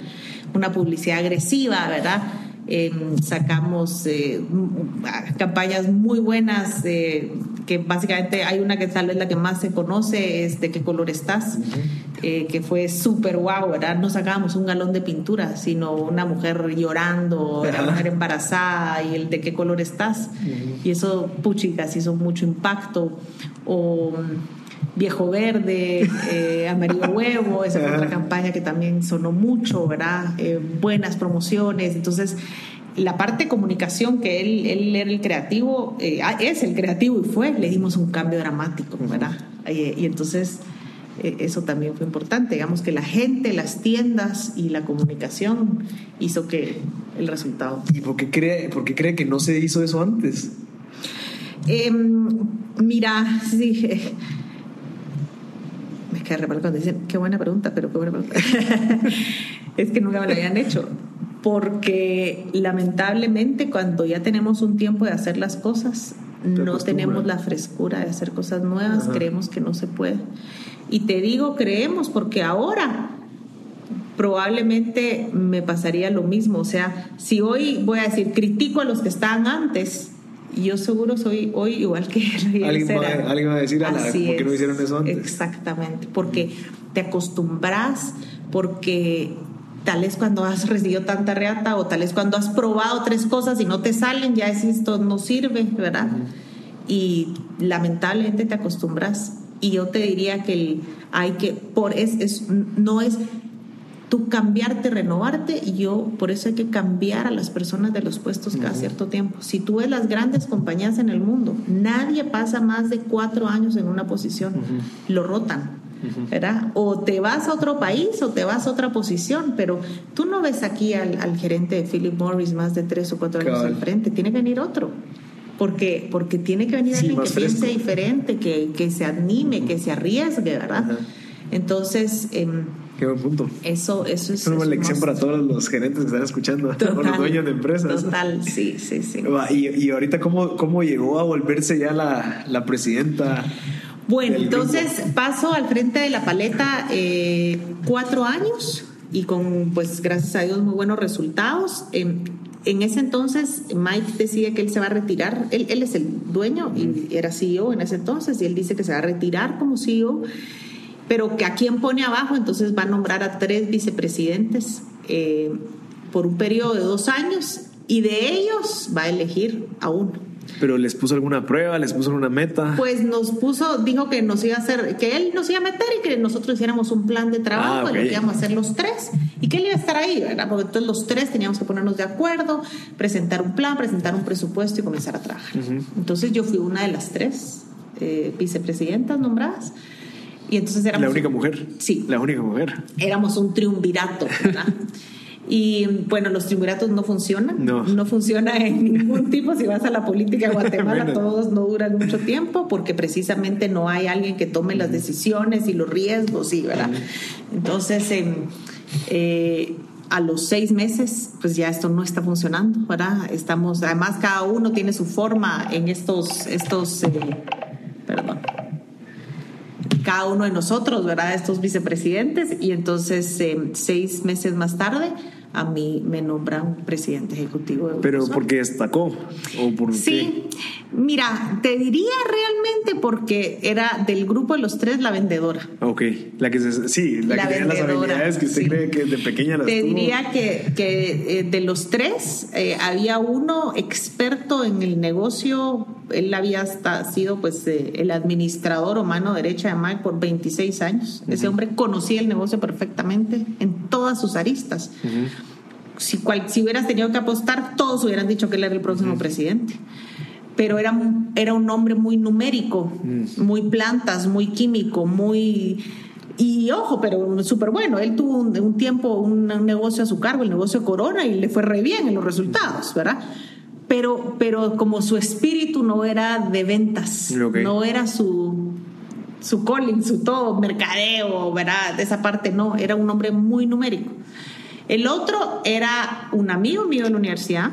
[SPEAKER 3] Una publicidad agresiva, ¿verdad? Eh, sacamos eh, m- m- campañas muy buenas, eh, que básicamente hay una que tal vez la que más se conoce, es de qué color estás, eh, que fue súper guau, ¿verdad? No sacábamos un galón de pintura, sino una mujer llorando, la mujer embarazada y el de qué color estás. Y eso, puchicas, hizo mucho impacto. O Viejo Verde, eh, Amarillo Huevo, esa fue otra campaña que también sonó mucho, ¿verdad? Eh, buenas promociones. Entonces, la parte de comunicación, que él, él era el creativo, eh, ah, es el creativo y fue, le dimos un cambio dramático, ¿verdad? Eh, y entonces, eso también fue importante. Digamos que la gente, las tiendas y la comunicación hizo que el resultado.
[SPEAKER 1] ¿Y por qué, cree, por qué cree que no se hizo eso antes?
[SPEAKER 3] Em, mira, <laughs> sí. Me queda re mal cuando dicen, qué buena pregunta, pero qué buena pregunta. <laughs> es que nunca me la habían hecho. Porque lamentablemente cuando ya tenemos un tiempo de hacer las cosas, no tenemos la frescura de hacer cosas nuevas, creemos que no se puede. Y te digo creemos porque ahora probablemente me pasaría lo mismo. O sea, si hoy voy a decir critico a los que estaban antes, yo seguro soy hoy igual que <laughs>
[SPEAKER 1] ¿Alguien, va, alguien va a decir, a ¿por qué no hicieron eso antes?
[SPEAKER 3] Exactamente, porque te acostumbras, porque tal vez cuando has recibido tanta reata o tal vez cuando has probado tres cosas y no te salen, ya es esto no sirve, ¿verdad? Y lamentablemente te acostumbras. Y yo te diría que hay que, por es, es, no es tú cambiarte, renovarte, y yo por eso hay que cambiar a las personas de los puestos cada cierto tiempo. Si tú ves las grandes compañías en el mundo, nadie pasa más de cuatro años en una posición, lo rotan. ¿verdad? O te vas a otro país o te vas a otra posición, pero tú no ves aquí al, gerente de Philip Morris más de tres o cuatro años al frente, tiene que venir otro. Porque, porque tiene que venir alguien que piense diferente, que, que, se anime, que se arriesgue, ¿verdad? Entonces, em,
[SPEAKER 1] Qué buen punto.
[SPEAKER 3] Eso, eso es.
[SPEAKER 1] Una lección para todos los gerentes que están escuchando, <laughs> total, los dueños de empresas.
[SPEAKER 3] Total, sí, sí, sí. <laughs>
[SPEAKER 1] Y, y ahorita, ¿cómo, ¿cómo llegó a volverse ya la, la presidenta?
[SPEAKER 3] Bueno, entonces paso al frente de la paleta eh, cuatro años y con, pues, gracias a Dios, muy buenos resultados. En, en ese entonces, Mike decía que él se va a retirar. Él, él es el dueño y era CEO en ese entonces, y él dice que se va a retirar como CEO pero que a quien pone abajo, entonces va a nombrar a tres vicepresidentes eh, por un periodo de dos años y de ellos va a elegir a uno.
[SPEAKER 1] Pero les puso alguna prueba, les puso una meta.
[SPEAKER 3] Pues nos puso, dijo que nos iba a hacer, que él nos iba a meter y que nosotros hiciéramos un plan de trabajo, ah, lo que íbamos a hacer los tres y que él iba a estar ahí, ¿verdad? Porque entonces los tres teníamos que ponernos de acuerdo, presentar un plan, presentar un presupuesto y comenzar a trabajar. Entonces yo fui una de las tres eh, vicepresidentas nombradas. Y entonces éramos...
[SPEAKER 1] La única mujer.
[SPEAKER 3] Sí.
[SPEAKER 1] La única mujer.
[SPEAKER 3] Éramos un triunvirato, ¿verdad? <laughs> Y bueno, los triunviratos no funcionan. No. No funciona en ningún <laughs> tipo. Si vas a la política de Guatemala, todos no duran mucho tiempo porque precisamente no hay alguien que tome las decisiones y los riesgos, sí, ¿verdad? Entonces, eh, a los seis meses, pues ya esto no está funcionando, ¿verdad? Estamos, además, cada uno tiene su forma en estos, estos, eh, perdón cada uno de nosotros, ¿verdad? Estos vicepresidentes. Y entonces, eh, seis meses más tarde, a mí me nombran presidente ejecutivo de
[SPEAKER 1] Pero porque destacó o por
[SPEAKER 3] Sí, mira, te diría realmente porque era del grupo de los tres la vendedora.
[SPEAKER 1] Ok, la que se, sí, la, que tenía las habilidades que usted cree que de pequeña las
[SPEAKER 3] Te diría que, que eh, de los tres eh, había uno experto en el negocio, él había hasta sido pues eh, el administrador o mano derecha de Mike por 26 años. Ese hombre conocía el negocio perfectamente en todas sus aristas si, cual, si hubieras tenido que apostar, todos hubieran dicho que él era el próximo presidente. Pero era, era un hombre muy numérico, muy plantas, muy químico, muy... Y ojo, pero súper bueno. Él tuvo un, tiempo un, negocio a su cargo, el negocio Corona, y le fue re bien en los resultados, ¿verdad? Pero, pero como su espíritu no era de ventas, no era su, su calling, su todo, mercadeo, ¿verdad? De esa parte no, era un hombre muy numérico. El otro era un amigo mío de la universidad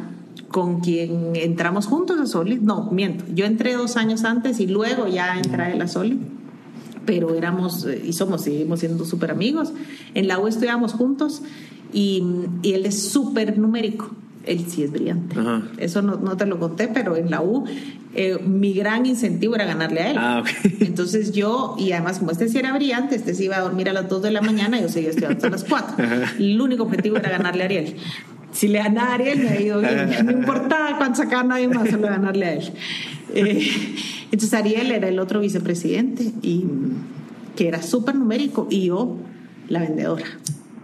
[SPEAKER 3] con quien entramos juntos a Solid. No, miento. Yo entré dos años antes y luego ya entré a la Solid. Pero éramos eh, y somos, seguimos siendo súper amigos. En la U estudiamos juntos y, y él es súper numérico él sí es brillante. Eso no, no, te lo conté, pero en la U eh, mi gran incentivo era ganarle a él. Ah, <laughs> Entonces yo, y además como este sí era brillante, este sí iba a dormir a las 2 de la mañana, yo seguía estudiando hasta las 4. El único objetivo era ganarle a Ariel. Si le ganaba a Ariel, me ha ido bien. No importaba cuánto sacaba nadie más, solo ganarle a él. Eh, entonces Ariel era el otro vicepresidente y que era súper numérico y yo la vendedora.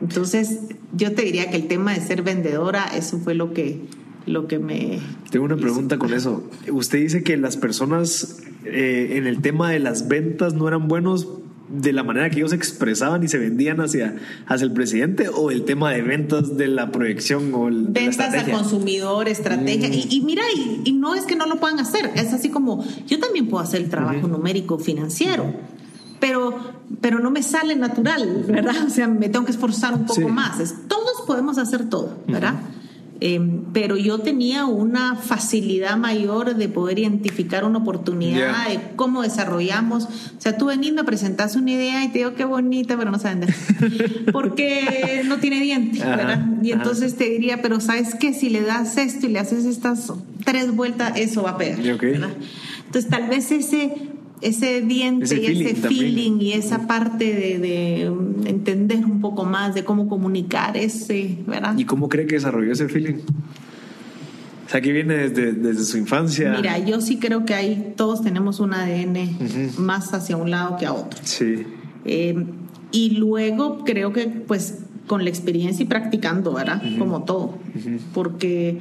[SPEAKER 3] Entonces, yo te diría que el tema de ser vendedora, eso fue lo que, lo que me...
[SPEAKER 1] Tengo una pregunta con eso. Usted dice que las personas eh, en el tema de las ventas no eran buenos de la manera que ellos expresaban y se vendían hacia, hacia el presidente o el tema de ventas de la proyección o el,
[SPEAKER 3] ventas al consumidor, estrategia. Mm. Y, mira, y, no es que no lo puedan hacer, es así como yo también puedo hacer el trabajo numérico financiero pero, pero no me sale natural, ¿verdad? O sea, me tengo que esforzar un poco
[SPEAKER 1] Sí.
[SPEAKER 3] más. Es- todos podemos hacer todo, ¿verdad? Eh, pero yo tenía una facilidad mayor de poder identificar una oportunidad
[SPEAKER 1] Ya.
[SPEAKER 3] de cómo desarrollamos. O sea, tú venís, me presentás una idea y te digo qué bonita, pero no vende. <laughs> Porque no tiene diente,
[SPEAKER 1] Ajá,
[SPEAKER 3] ¿verdad? Y entonces te diría, pero ¿sabes qué? Si le das esto y le haces estas tres vueltas, eso va a pegar.
[SPEAKER 1] Ya, ok.
[SPEAKER 3] ¿verdad? Entonces, tal vez ese, ese diente
[SPEAKER 1] Ese
[SPEAKER 3] y
[SPEAKER 1] feeling
[SPEAKER 3] ese
[SPEAKER 1] también.
[SPEAKER 3] feeling y esa parte de, de, um, entender un poco más de cómo comunicar ese, ¿verdad?
[SPEAKER 1] ¿Y cómo cree que desarrolló ese feeling? O sea, que viene desde, desde su infancia.
[SPEAKER 3] Mira, yo sí creo que ahí todos tenemos un ADN más hacia un lado que a otro.
[SPEAKER 1] Sí.
[SPEAKER 3] Eh, y luego creo que pues con la experiencia y practicando, ¿verdad? Como todo. Porque,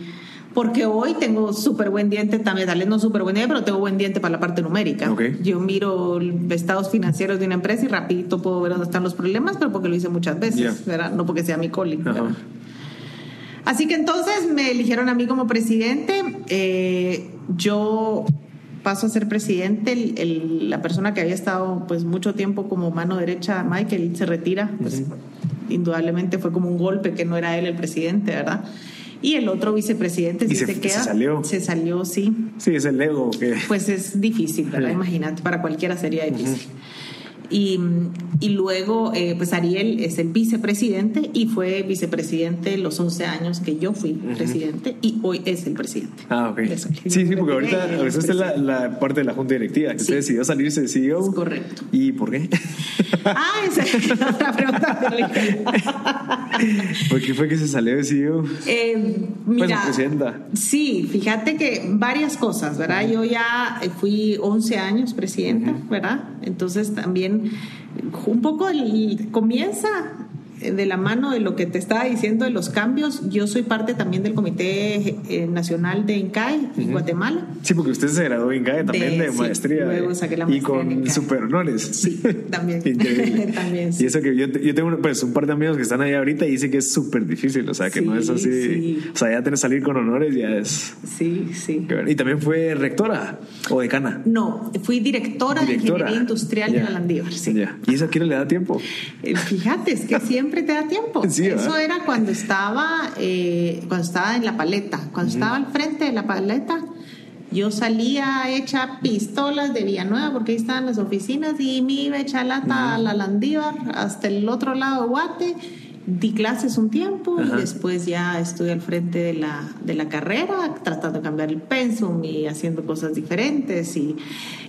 [SPEAKER 3] porque hoy tengo súper buen diente, también tal vez no súper buen diente, pero tengo buen diente para la parte numérica.
[SPEAKER 1] Ok.
[SPEAKER 3] Yo miro estados financieros de una empresa y rapidito puedo ver dónde están los problemas, pero porque lo hice muchas veces,
[SPEAKER 1] Ya.
[SPEAKER 3] ¿verdad? No porque sea mi coli.
[SPEAKER 1] Ajá.
[SPEAKER 3] ¿verdad? Así que entonces me eligieron a mí como presidente. Eh, yo paso a ser presidente. El- el- la persona que había estado pues mucho tiempo como mano derecha, Michael, se retira. Pues, Indudablemente fue como un golpe que no era él el presidente, ¿verdad? Y el otro vicepresidente sí
[SPEAKER 1] se-
[SPEAKER 3] se,
[SPEAKER 1] se
[SPEAKER 3] queda.
[SPEAKER 1] salió.
[SPEAKER 3] Se salió, sí.
[SPEAKER 1] Sí, es el ego que.
[SPEAKER 3] Pues es difícil, ¿verdad? Imagínate, para cualquiera sería difícil. Y, y luego, eh, pues Ariel es el vicepresidente y fue vicepresidente los 11 años que yo fui presidente y hoy es el presidente.
[SPEAKER 1] Ah, ok.
[SPEAKER 3] Eso.
[SPEAKER 1] Sí, sí, porque ahorita,
[SPEAKER 3] es
[SPEAKER 1] ahorita está la,
[SPEAKER 3] presidente.
[SPEAKER 1] la parte de la junta directiva. que
[SPEAKER 3] Sí.
[SPEAKER 1] Usted decidió salirse de CEO.
[SPEAKER 3] Es correcto.
[SPEAKER 1] ¿Y por qué? <laughs>
[SPEAKER 3] Ah, esa es otra pregunta.
[SPEAKER 1] ¿Por qué fue que se salió de CEO?
[SPEAKER 3] Eh,
[SPEAKER 1] Pues, presidenta.
[SPEAKER 3] sí, fíjate que varias cosas, ¿verdad? Yo ya fui 11 años presidenta, ¿verdad? Entonces también un poco el- comienza de la mano de lo que te estaba diciendo de los cambios. Yo soy parte también del Comité eh, Nacional de INCAE en Guatemala.
[SPEAKER 1] Sí, porque usted se graduó en GAE también de,
[SPEAKER 3] sí,
[SPEAKER 1] maestría.
[SPEAKER 3] luego
[SPEAKER 1] eh,
[SPEAKER 3] saqué la
[SPEAKER 1] Y
[SPEAKER 3] maestría en
[SPEAKER 1] con
[SPEAKER 3] INCAE.
[SPEAKER 1] super honores.
[SPEAKER 3] Sí, también. <laughs>
[SPEAKER 1] Increíble. <laughs>
[SPEAKER 3] También, sí.
[SPEAKER 1] Y eso que yo, yo tengo pues, un par de amigos que están ahí ahorita y dicen que es súper difícil. O sea, que no es
[SPEAKER 3] Sí,
[SPEAKER 1] así.
[SPEAKER 3] sí.
[SPEAKER 1] O sea, ya tener salir con honores ya es.
[SPEAKER 3] Sí, sí.
[SPEAKER 1] Y también fue rectora o decana.
[SPEAKER 3] No, fui directora, de. Ingeniería Industrial
[SPEAKER 1] Ya.
[SPEAKER 3] de la Landívar. Sí.
[SPEAKER 1] ¿Y eso a quién le da tiempo?
[SPEAKER 3] Eh, Fíjate, es que siempre <laughs> te da tiempo. <laughs>
[SPEAKER 1] Sí.
[SPEAKER 3] Eso era cuando estaba, eh, cuando estaba en la paleta. Cuando estaba al frente de la paleta, yo salía hecha pistolas de Villanueva, porque ahí estaban las oficinas, y me iba hecha lata a la Landívar hasta el otro lado de Guate. Di clases un tiempo
[SPEAKER 1] Ajá.
[SPEAKER 3] y después ya estuve al frente de la, de la carrera, tratando de cambiar el pensum y haciendo cosas diferentes. Y,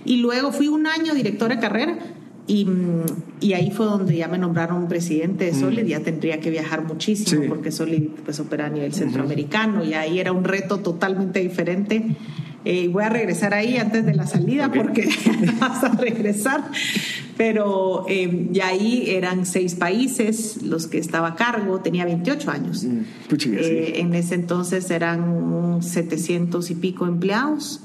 [SPEAKER 3] y luego fui un año directora de carrera y, mm, y ahí fue donde ya me nombraron presidente de Solid. Ya tendría que viajar muchísimo
[SPEAKER 1] Sí.
[SPEAKER 3] porque Solid pues, opera a nivel centroamericano y ahí era un reto totalmente diferente. Eh, voy a regresar ahí antes de la salida
[SPEAKER 1] Ok.
[SPEAKER 3] porque <laughs> vas a regresar. Pero eh, ya ahí eran seis países los que estaba a cargo, tenía 28 años.
[SPEAKER 1] Puchiga, sí.
[SPEAKER 3] Eh, en ese entonces eran 700 y pico empleados,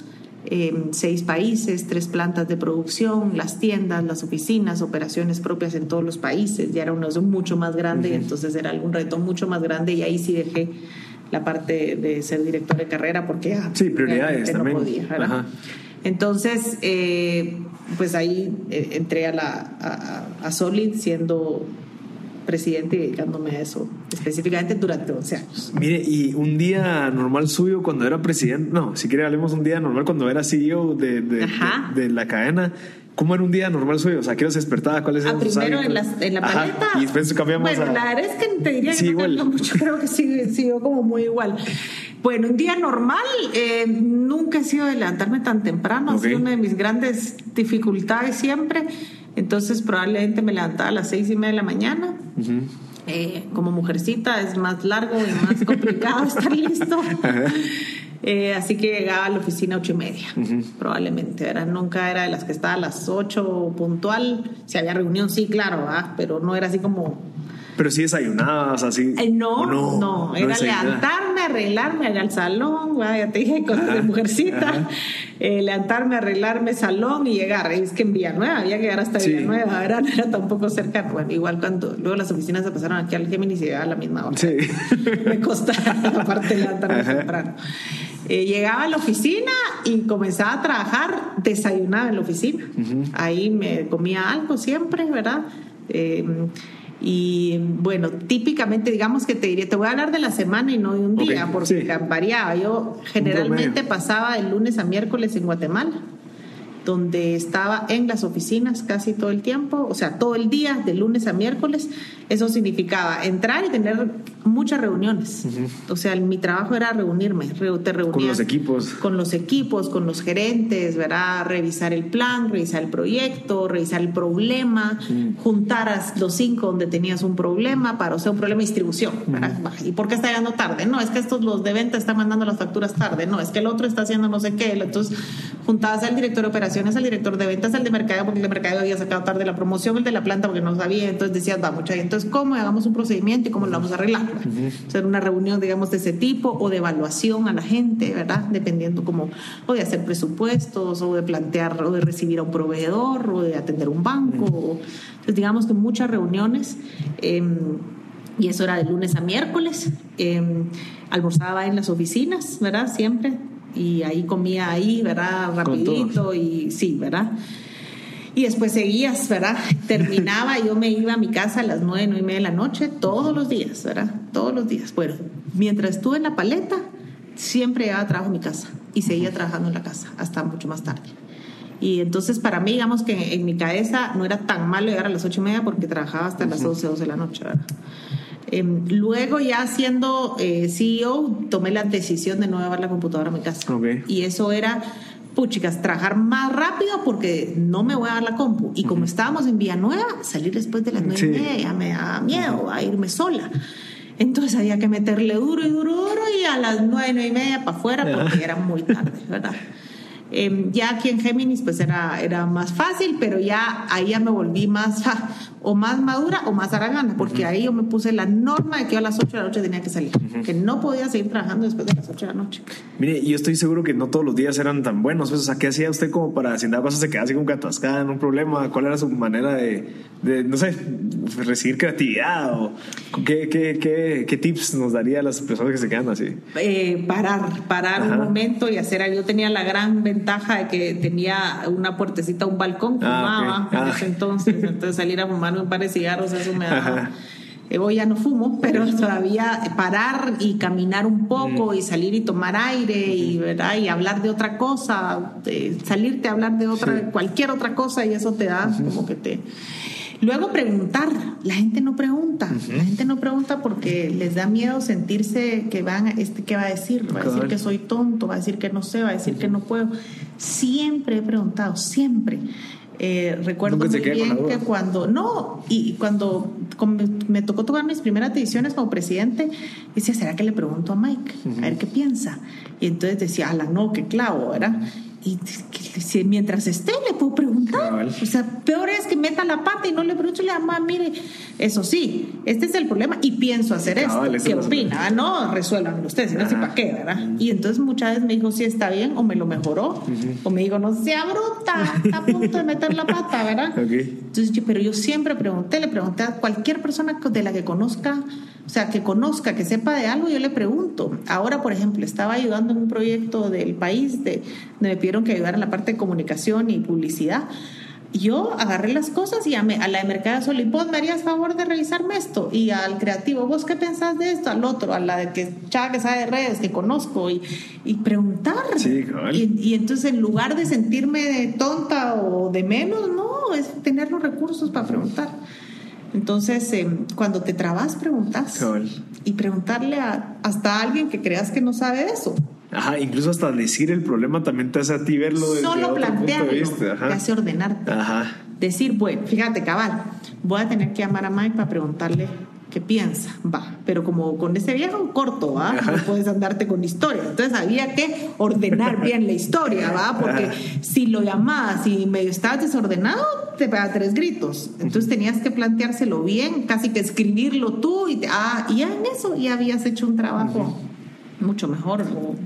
[SPEAKER 3] eh, seis países, tres plantas de producción, las tiendas, las oficinas, operaciones propias en todos los países. Ya era un negocio mucho más grande, entonces era algún reto mucho más grande y ahí sí dejé la parte de ser director de carrera porque ya
[SPEAKER 1] Sí, prioridades también.
[SPEAKER 3] no podía.
[SPEAKER 1] Ajá.
[SPEAKER 3] Entonces, eh, pues ahí eh, entré a, la, a Solid siendo presidente y dedicándome a eso específicamente durante 11 años.
[SPEAKER 1] Mire, y un día normal suyo cuando era presidente, no, si quiere hablemos un día normal cuando era CEO de, de,
[SPEAKER 3] Ajá.
[SPEAKER 1] de- de la cadena. ¿Cómo era un día normal suyo? O sea, ¿qué hora se despertaba? ¿Cuáles
[SPEAKER 3] Ah,
[SPEAKER 1] eran
[SPEAKER 3] primero en en la
[SPEAKER 1] Ajá,
[SPEAKER 3] paleta.
[SPEAKER 1] Y después cambiamos
[SPEAKER 3] bueno,
[SPEAKER 1] a...
[SPEAKER 3] la verdad es que te diría que
[SPEAKER 1] Sí,
[SPEAKER 3] no
[SPEAKER 1] igual.
[SPEAKER 3] mucho. Creo que sigue, siguió como muy igual. Bueno, un día normal, eh, nunca he sido de levantarme tan temprano. Ha sido una de mis grandes dificultades siempre. Entonces, probablemente me levantaba a las seis y media de la mañana. Eh, como mujercita es más largo y más <laughs> complicado estar listo. Eh, así que llegaba a la oficina a ocho y media, probablemente. Era, nunca era de las que estaba a las ocho puntual. Si había reunión, sí, claro, ¿verdad? pero no era así como
[SPEAKER 1] Pero sí desayunabas así.
[SPEAKER 3] eh, no,
[SPEAKER 1] ¿o
[SPEAKER 3] no,
[SPEAKER 1] no,
[SPEAKER 3] era levantarme, arreglarme, ir al salón, ya te dije cosas de
[SPEAKER 1] Ajá,
[SPEAKER 3] mujercita,
[SPEAKER 1] ajá.
[SPEAKER 3] eh, levantarme, arreglarme, salón y llegar. Es que en Villanueva había que llegar hasta
[SPEAKER 1] Sí.
[SPEAKER 3] Villanueva. No era tampoco cerca. Bueno, igual cuando luego las oficinas se pasaron aquí al Géminis y llegaba a la misma hora.
[SPEAKER 1] Sí.
[SPEAKER 3] Me costaba <laughs> aparte levantarme
[SPEAKER 1] Ajá.
[SPEAKER 3] temprano. Eh, llegaba a la oficina y comenzaba a trabajar, desayunaba en la oficina. Ahí me comía algo siempre, ¿verdad? Eh, y bueno, típicamente, digamos que te diría, te voy a hablar de la semana y no de un día, porque variaba. Yo generalmente pasaba de lunes a miércoles en Guatemala donde estaba en las oficinas casi todo el tiempo, o sea, todo el día, de lunes a miércoles. Eso significaba entrar y tener muchas reuniones. O sea, mi trabajo era reunirme, te reunía
[SPEAKER 1] con los equipos.
[SPEAKER 3] Con los equipos, con los gerentes, ¿verdad? Revisar el plan, revisar el proyecto, revisar el problema, juntar a los cinco donde tenías un problema para, o sea, un problema de distribución. ¿Y por qué está llegando tarde? No, es que estos los de venta están mandando las facturas tarde. No, es que el otro está haciendo no sé qué. Entonces, juntabas al director de operaciones, al director de ventas, al de mercado, porque el de mercado había sacado tarde la promoción, el de la planta porque no sabía. Entonces decías, va, mucha Entonces, ¿cómo hagamos un procedimiento y cómo lo vamos a arreglar? O sea, una reunión, digamos, de ese tipo o de evaluación a la gente, ¿verdad? Dependiendo como, o de hacer presupuestos, o de plantear, o de recibir a un proveedor, o de atender un banco. Entonces, digamos que muchas reuniones. Em, y eso era de lunes a miércoles. Em, almorzaba en las oficinas, ¿verdad? Siempre. Y ahí comía ahí, ¿verdad? Rapidito y sí, ¿verdad? Y después seguías, ¿verdad? <laughs> Terminaba, yo me iba a mi casa a las nueve, nueve y media de la noche, todos los días, ¿verdad? Todos los días. Bueno, mientras estuve en la paleta, siempre llevaba trabajo a mi casa y seguía trabajando en la casa hasta mucho más tarde. Y entonces para mí, digamos que en mi cabeza no era tan malo llegar a las ocho y media porque trabajaba hasta las doce, doce de la noche, ¿verdad? Em, luego ya siendo eh, CEO, tomé la decisión de no llevar la computadora a mi casa. Y eso era puchicas, trabajar más rápido porque no me voy a dar la compu. Y como estábamos en Villanueva, salir después de las nueve y media me da miedo a irme sola. Entonces había que meterle duro y duro, duro y a las nueve, nueve y media para afuera porque era muy tarde, <laughs> ¿verdad? Em, ya aquí en Géminis pues era, era más fácil, pero ya ahí ya me volví más, o más madura o más aragana, porque ahí yo me puse la norma de que a las 8 de la noche tenía que salir, que no podía seguir trabajando después de las 8 de la noche.
[SPEAKER 1] Mire, yo estoy seguro que no todos los días eran tan buenos, pues, o sea, ¿qué hacía usted como para, si nada se quedaba así como atascada en un problema? ¿Cuál era su manera de, de no sé, recibir creatividad? ¿O qué, qué, qué, qué, tips nos daría a las personas que se quedan así?
[SPEAKER 3] Eh, parar, parar un momento y hacer algo. Yo tenía la gran ventaja de que tenía una puertecita, un balcón, ah, fumaba en ese entonces, entonces salir a fumar un par de cigarros, eso me da... Hoy ya no fumo, pero todavía parar y caminar un poco y salir y tomar aire y, ¿verdad? y hablar de otra cosa, salirte a hablar de otra, cualquier otra cosa y eso te da como que te... Luego preguntar, la gente no pregunta, la gente no pregunta porque les da miedo sentirse que van, este, ¿qué va a decir? Va a decir que soy tonto, va a decir que no sé, va a decir que no puedo. Siempre he preguntado, siempre. Eh, recuerdo muy bien que cuando, no, y cuando me tocó tomar mis primeras decisiones como presidente, decía, ¿será que le pregunto a Mike? A ver qué piensa. Y entonces decía, ala, no, qué clavo, ¿verdad? Y si mientras esté le puedo preguntar. O sea, peor es que meta la pata y no le pregunto, le mamá, mire, eso sí, este es el problema y pienso hacer esto. ¿Qué opina? Ah, no, resuelvan ustedes, no sé para qué, ¿verdad? Y entonces muchas veces me dijo si está bien o me lo mejoró. O me dijo, no sea bruta, está a punto de meter la pata, ¿verdad? <laughs> Entonces, pero yo siempre pregunté, le pregunté a cualquier persona de la que conozca o sea, que conozca, que sepa de algo, yo le pregunto. Ahora, por ejemplo, estaba ayudando en un proyecto del país de, donde me pidieron que ayudara en la parte de comunicación y publicidad. Yo agarré las cosas y a, a la de Mercado Sol y vos me harías favor de revisarme esto. Y al creativo, ¿vos qué pensás de esto? Al otro, a la de que chava que sabe de redes, que conozco, y, y preguntar.
[SPEAKER 1] Sí,
[SPEAKER 3] y, y, entonces, en lugar de sentirme tonta o de menos, no, es tener los recursos para preguntar. Entonces, eh, cuando te trabas, preguntas. Y preguntarle a, hasta a alguien que creas que no sabe eso.
[SPEAKER 1] Ajá, incluso hasta decir el problema también te hace a ti verlo desde
[SPEAKER 3] Solo otro punto de vista. te hace ordenarte.
[SPEAKER 1] Ajá.
[SPEAKER 3] Decir, bueno, fíjate, cabal, voy a tener que llamar a Mike para preguntarle qué piensa, va, pero como con ese viejo corto, ¿va? No puedes andarte con historia. Entonces había que ordenar bien la historia, ¿va? Porque si lo llamabas y medio estabas desordenado, te pega tres gritos. Entonces tenías que planteárselo bien, casi que escribirlo tú y, ah, y ya en eso ya habías hecho un trabajo mucho mejor,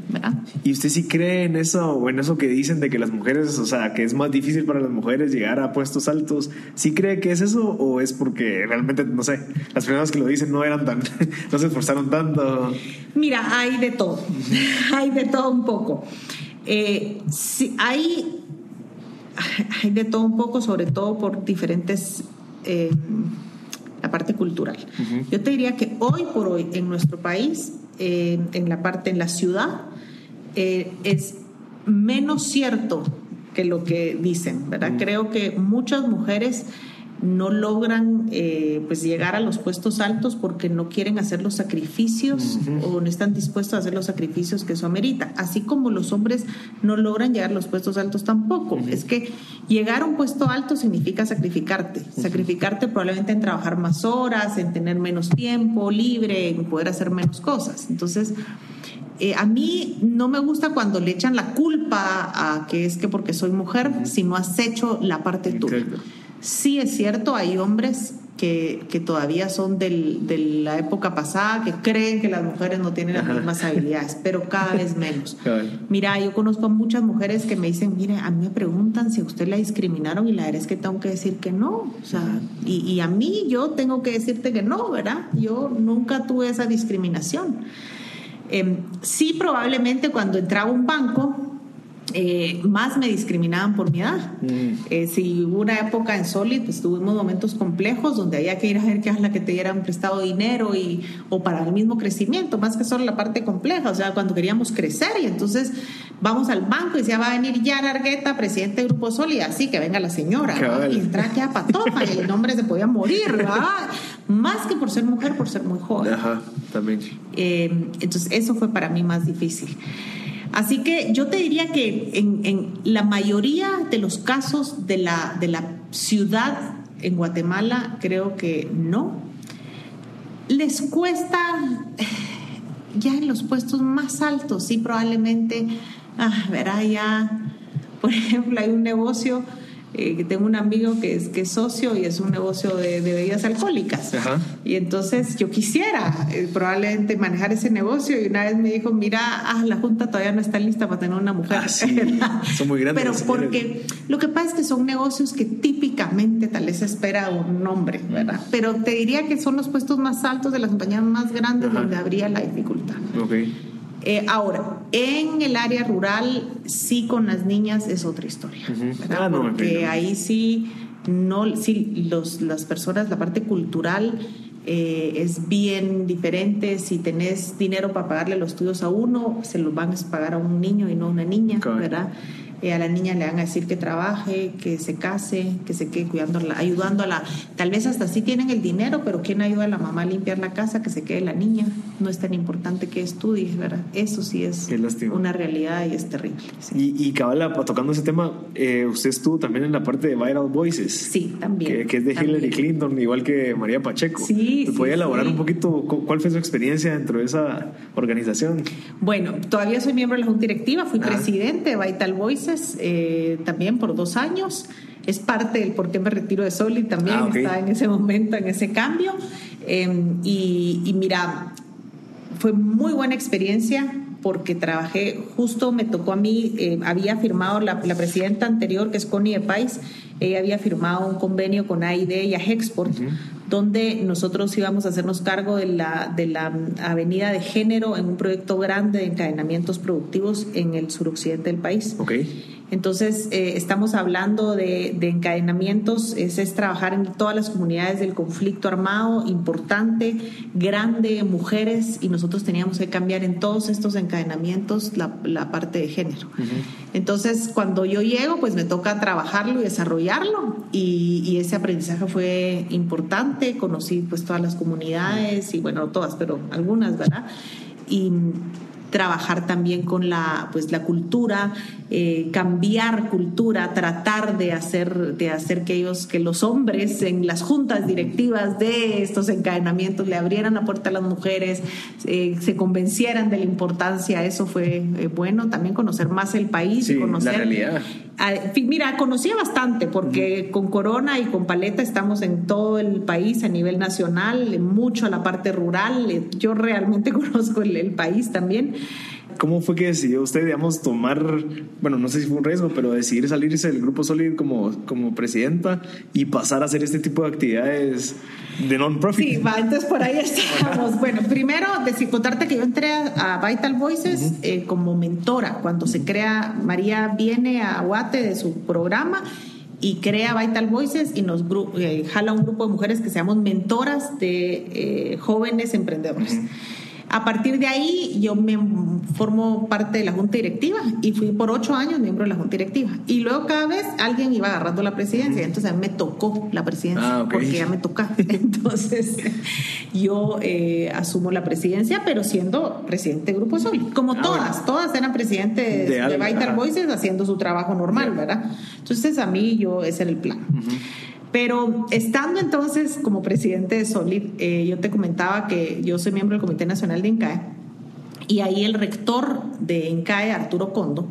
[SPEAKER 3] ¿verdad?
[SPEAKER 1] ¿Y usted sí cree en eso o en eso que dicen de que las mujeres, o sea, que es más difícil para las mujeres llegar a puestos altos? ¿Sí cree que es eso o es porque realmente, no sé, las personas que lo dicen no eran tan, <laughs> no se esforzaron tanto?
[SPEAKER 3] Mira, hay de todo, <laughs> hay de todo un poco. Eh, sí, hay, <laughs> hay de todo un poco, sobre todo por diferentes... Eh, la parte cultural. Yo te diría que hoy por hoy en nuestro país eh, en la parte en la ciudad eh, es menos cierto que lo que dicen, ¿verdad? Creo que muchas mujeres no logran eh, pues llegar a los puestos altos porque no quieren hacer los sacrificios o no están dispuestos a hacer los sacrificios que eso amerita. Así como los hombres no logran llegar a los puestos altos tampoco. Es que llegar a un puesto alto significa sacrificarte. Sacrificarte probablemente en trabajar más horas, en tener menos tiempo libre, en poder hacer menos cosas. Entonces, eh, a mí no me gusta cuando le echan la culpa a que es que porque soy mujer, si no has hecho la parte tuya. Sí es cierto, hay hombres que, que todavía son del, de la época pasada, que creen que las mujeres no tienen las mismas habilidades, pero cada vez <laughs> menos. Mira, yo conozco a muchas mujeres que me dicen, mire, a mí me preguntan si a usted la discriminaron y la verdad es que tengo que decir que no. O sea, y, y a mí yo tengo que decirte que no, ¿verdad? Yo nunca tuve esa discriminación. Eh, sí, probablemente cuando entraba un banco, eh, más me discriminaban por mi edad. Mm. Eh, si hubo una época en Solid, pues tuvimos momentos complejos donde había que ir a ver qué es la que te dieran prestado dinero y, o para el mismo crecimiento, más que solo la parte compleja, o sea, cuando queríamos crecer y entonces vamos al banco y decía, va a venir ya Argueta, presidente del Grupo Solid, así que venga la señora, y entra a patoja y el nombre se podía morir, ¿verdad? <laughs> más que por ser mujer, por ser muy joven.
[SPEAKER 1] Ajá, también.
[SPEAKER 3] Eh, entonces, eso fue para mí más difícil. Así que yo te diría que en, la mayoría de los casos de la, de la ciudad en Guatemala, creo que no. Les cuesta <sighs> ya en los puestos más altos, sí, probablemente, ah, verá ya, <laughs> por ejemplo, hay un negocio eh, tengo un amigo que es, que es socio y es un negocio de, bebidas alcohólicas. Y entonces yo quisiera eh, probablemente manejar ese negocio y una vez me dijo, mira, ah, la Junta todavía no está lista para tener una mujer.
[SPEAKER 1] Ah, <laughs> son muy grandes.
[SPEAKER 3] Pero porque lo que pasa es que son negocios que típicamente tal vez espera un hombre, ¿verdad? Pero te diría que son los puestos más altos de las compañías más grandes donde habría la dificultad.
[SPEAKER 1] Okay.
[SPEAKER 3] Eh, ahora, en el área rural, sí con las niñas es otra historia. Ah, Porque ahí sí, no, sí, los, las personas, la parte cultural eh, es bien diferente. Si tenés dinero para pagarle los estudios a uno, se los van a pagar a un niño y no a una niña, ¿verdad? Eh, a la niña le van a decir que trabaje, que se case, que se quede cuidándola, ayudándola. Tal vez hasta sí tienen el dinero, pero ¿quién ayuda a la mamá a limpiar la casa? Que se quede la niña. No es tan importante que estudie, ¿verdad? Eso sí es una realidad y es terrible.
[SPEAKER 1] Y, y cabala, tocando ese tema, eh, usted estuvo también en la parte de Viral Voices.
[SPEAKER 3] Sí, también.
[SPEAKER 1] Que, es de Hillary Clinton, igual que María Pacheco.
[SPEAKER 3] Sí.
[SPEAKER 1] ¿Me puede elaborar un poquito cuál fue su experiencia dentro de esa organización?
[SPEAKER 3] Bueno, todavía soy miembro de la Junta Directiva, fui presidente de Vital Voices eh, también por dos años. Es parte del por qué me retiro de Solid también, ah, está en ese momento, en ese cambio. Em, y, mira, fue muy buena experiencia porque trabajé, justo me tocó a mí, eh, había firmado la, presidenta anterior, que es Connie Pais, ella había firmado un convenio con AID y Agexport, donde nosotros íbamos a hacernos cargo de la, de la avenida de género en un proyecto grande de encadenamientos productivos en el suroccidente del país. Entonces, eh, estamos hablando de, encadenamientos, es, es, trabajar en todas las comunidades del conflicto armado, importante, grande, mujeres, y nosotros teníamos que cambiar en todos estos encadenamientos la, la parte de género. Entonces, cuando yo llego, pues me toca trabajarlo y desarrollarlo, y, y, ese aprendizaje fue importante, conocí pues todas las comunidades, y bueno, todas, pero algunas, ¿verdad? Y trabajar también con la, pues, la cultura, eh, cambiar cultura, tratar de hacer, de hacer que ellos, que los hombres en las juntas directivas de estos encadenamientos le abrieran la puerta a las mujeres, eh, se convencieran de la importancia, eso fue eh, bueno, también conocer más el país y conocer...
[SPEAKER 1] La realidad.
[SPEAKER 3] Mira, conocía bastante porque con Corona y con Paleta estamos en todo el país a nivel nacional, mucho a la parte rural, yo realmente <laughs> conozco el país también
[SPEAKER 1] ¿Cómo fue que decidió usted, digamos, tomar, bueno, no sé si fue un riesgo, pero decidir salirse del Grupo Solid como, como presidenta y pasar a hacer este tipo de actividades de non-profit?
[SPEAKER 3] Sí, va, entonces por ahí estamos. <laughs> bueno, primero, decir, contarte que yo entré a Vital Voices eh, como mentora. Cuando se crea, María viene a Guate de su programa y crea Vital Voices y nos eh, jala un grupo de mujeres que seamos mentoras de eh, jóvenes emprendedores. A partir de ahí yo me formo parte de la junta directiva y fui por ocho años miembro de la junta directiva. Y luego cada vez alguien iba agarrando la presidencia, entonces a mí me tocó la presidencia ah, porque ya me toca. <laughs> Entonces yo eh, asumo la presidencia, pero siendo presidente de Grupo Sol. Como ah, todas, todas eran presidentes de, Vital Voices haciendo su trabajo normal, ¿verdad? Entonces a mí yo, ese era el plan. Pero estando entonces como presidente de Solid, eh, yo te comentaba que yo soy miembro del Comité Nacional de INCAE y ahí el rector de INCAE, Arturo Condo,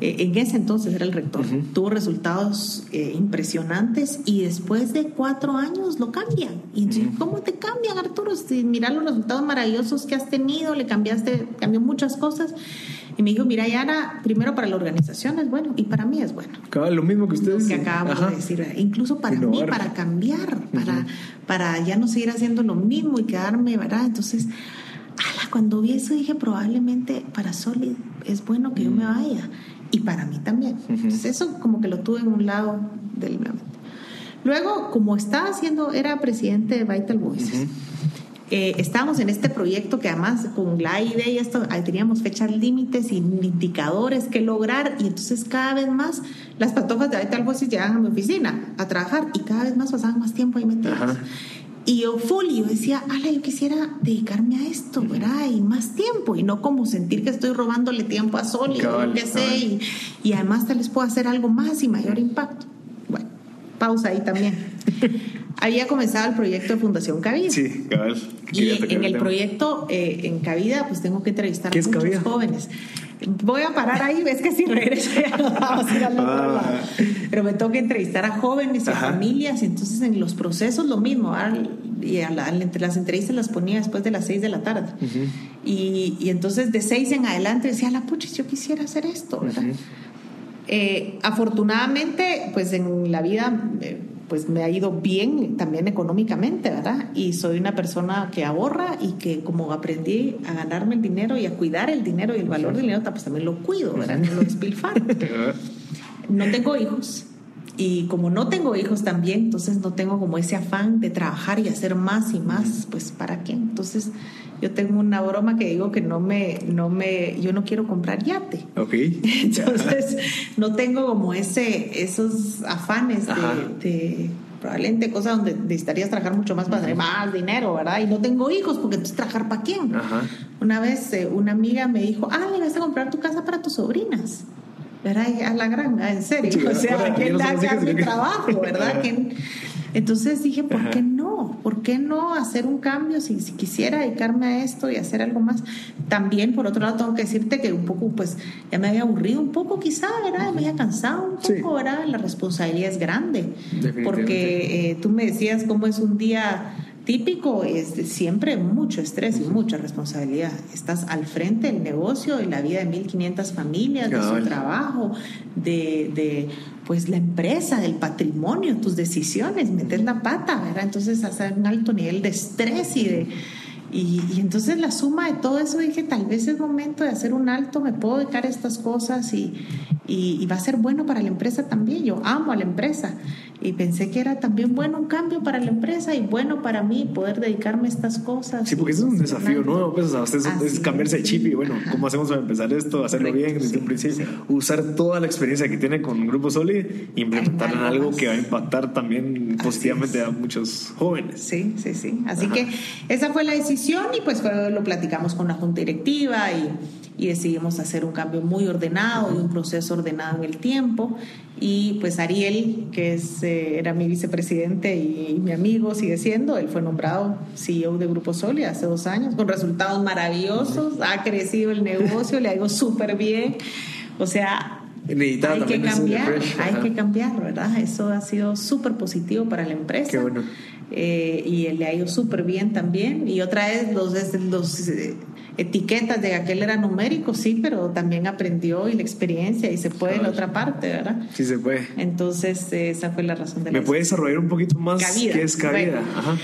[SPEAKER 3] eh, en ese entonces era el rector, tuvo resultados eh, impresionantes y después de cuatro años lo cambian. Y entonces, ¿cómo te cambian, Arturo? Si mira los resultados maravillosos que has tenido, le cambiaste, cambió muchas cosas. Y me dijo, mira, Yara, primero para la organización es bueno y para mí es bueno.
[SPEAKER 1] lo mismo que ustedes.
[SPEAKER 3] que acabo de decir, incluso para mí, para cambiar, para, para ya no seguir haciendo lo mismo y quedarme, ¿verdad? Entonces, ala, cuando vi eso dije, probablemente para Solid es bueno que yo me vaya y para mí también. Entonces, eso como que lo tuve en un lado del. Luego, como estaba haciendo, era presidente de Vital Voices. Eh, estábamos en este proyecto que además con la idea y esto teníamos fechas límites y indicadores que lograr y entonces cada vez más las patofas de Vital Voices llegaban a mi oficina a trabajar y cada vez más pasaban más tiempo ahí metidas. Y yo full, yo decía, ala, yo quisiera dedicarme a esto, ¿verdad? Y más tiempo, y no como sentir que estoy robándole tiempo a Sol y lo que sé, y, y además tal vez puedo hacer algo más y mayor impacto. Pausa ahí también. había comenzado el proyecto de Fundación Cabida.
[SPEAKER 1] Sí, cabal.
[SPEAKER 3] Y en el proyecto eh, en Cabida, pues tengo que entrevistar a muchos jóvenes. Voy a parar ahí, ves que si regreso ya nos vamos a ir al otro ah. lado. Pero me tengo que entrevistar a jóvenes y a familias, y entonces en los procesos lo mismo. Y a las entrevistas las ponía después de las seis de la tarde. y, y, entonces de seis en adelante decía, la puchis, yo quisiera hacer esto, ¿verdad? Eh, afortunadamente, pues en la vida... Eh, pues me ha ido bien también económicamente, ¿verdad? Y soy una persona que ahorra y que como aprendí a ganarme el dinero y a cuidar el dinero y el valor del dinero, pues también lo cuido, ¿verdad? No lo despilfarro. <laughs> No tengo hijos. Y como no tengo hijos también, entonces no tengo como ese afán de trabajar y hacer más y más, pues ¿para qué? Entonces yo tengo una broma que digo que no me, no me, yo no quiero comprar yate.
[SPEAKER 1] Ok. <laughs>
[SPEAKER 3] Entonces, no tengo como ese, esos afanes de, probablemente cosas donde necesitarías trabajar mucho más para tener más dinero, ¿verdad? Y no tengo hijos, porque entonces trabajar para quién. Una vez eh, una amiga me dijo, ah, le vas a comprar tu casa para tus sobrinas. ¿Verdad? A la gran, en serio. <laughs> o sea, ¿quién le haga mi trabajo, <laughs> verdad? Entonces dije, ¿por qué no? ¿Por qué no hacer un cambio si, quisiera dedicarme a esto y hacer algo más? También, por otro lado, tengo que decirte que un poco, pues, ya me había aburrido un poco quizá, ¿verdad? Me había cansado un poco, ¿verdad? La responsabilidad es grande. Porque eh, tú me decías cómo es un día típico es siempre mucho estrés y mucha responsabilidad. Estás al frente del negocio, de la vida de 1.500 familias, de su trabajo, de, de, pues la empresa, del patrimonio, tus decisiones, metes la pata, ¿verdad? Entonces hacer un alto nivel de estrés y de... Y, entonces la suma de todo eso dije, tal vez es momento de hacer un alto, me puedo dedicar a estas cosas y, y, va a ser bueno para la empresa también. Yo amo a la empresa y pensé que era también bueno un cambio para la empresa y bueno para mí poder dedicarme a estas cosas.
[SPEAKER 1] Sí, porque eso es un desafío nuevo, pues, o sea, es cambiarse de chip y bueno, ¿cómo hacemos para empezar esto? Hacerlo bien desde un principio, usar toda la experiencia que tiene con Grupo Soli y implementarla en algo que va a impactar también positivamente a muchos jóvenes.
[SPEAKER 3] Sí, sí, sí. Así que esa fue la decisión y pues lo platicamos con la junta directiva y y decidimos hacer un cambio muy ordenado y un proceso ordenado en el tiempo. Y pues Ariel, que es, eh, era mi vicepresidente y, mi amigo, sigue siendo, él fue nombrado CEO de Grupo Soli hace dos años, con resultados maravillosos, ha crecido el negocio, le ha ido súper bien. O sea, hay que cambiar, hay que cambiar, ¿verdad? Eso ha sido súper positivo para la empresa.
[SPEAKER 1] Qué bueno.
[SPEAKER 3] Eh, y le ha ido súper bien también. Y otra vez, los, los etiquetas de que aquel era numérico, sí, pero también aprendió y la experiencia y se puede en la otra parte, ¿verdad?
[SPEAKER 1] Sí, se puede.
[SPEAKER 3] Entonces, esa fue la razón de
[SPEAKER 1] ¿Me puedes desarrollar un poquito más qué es cabida? Ajá.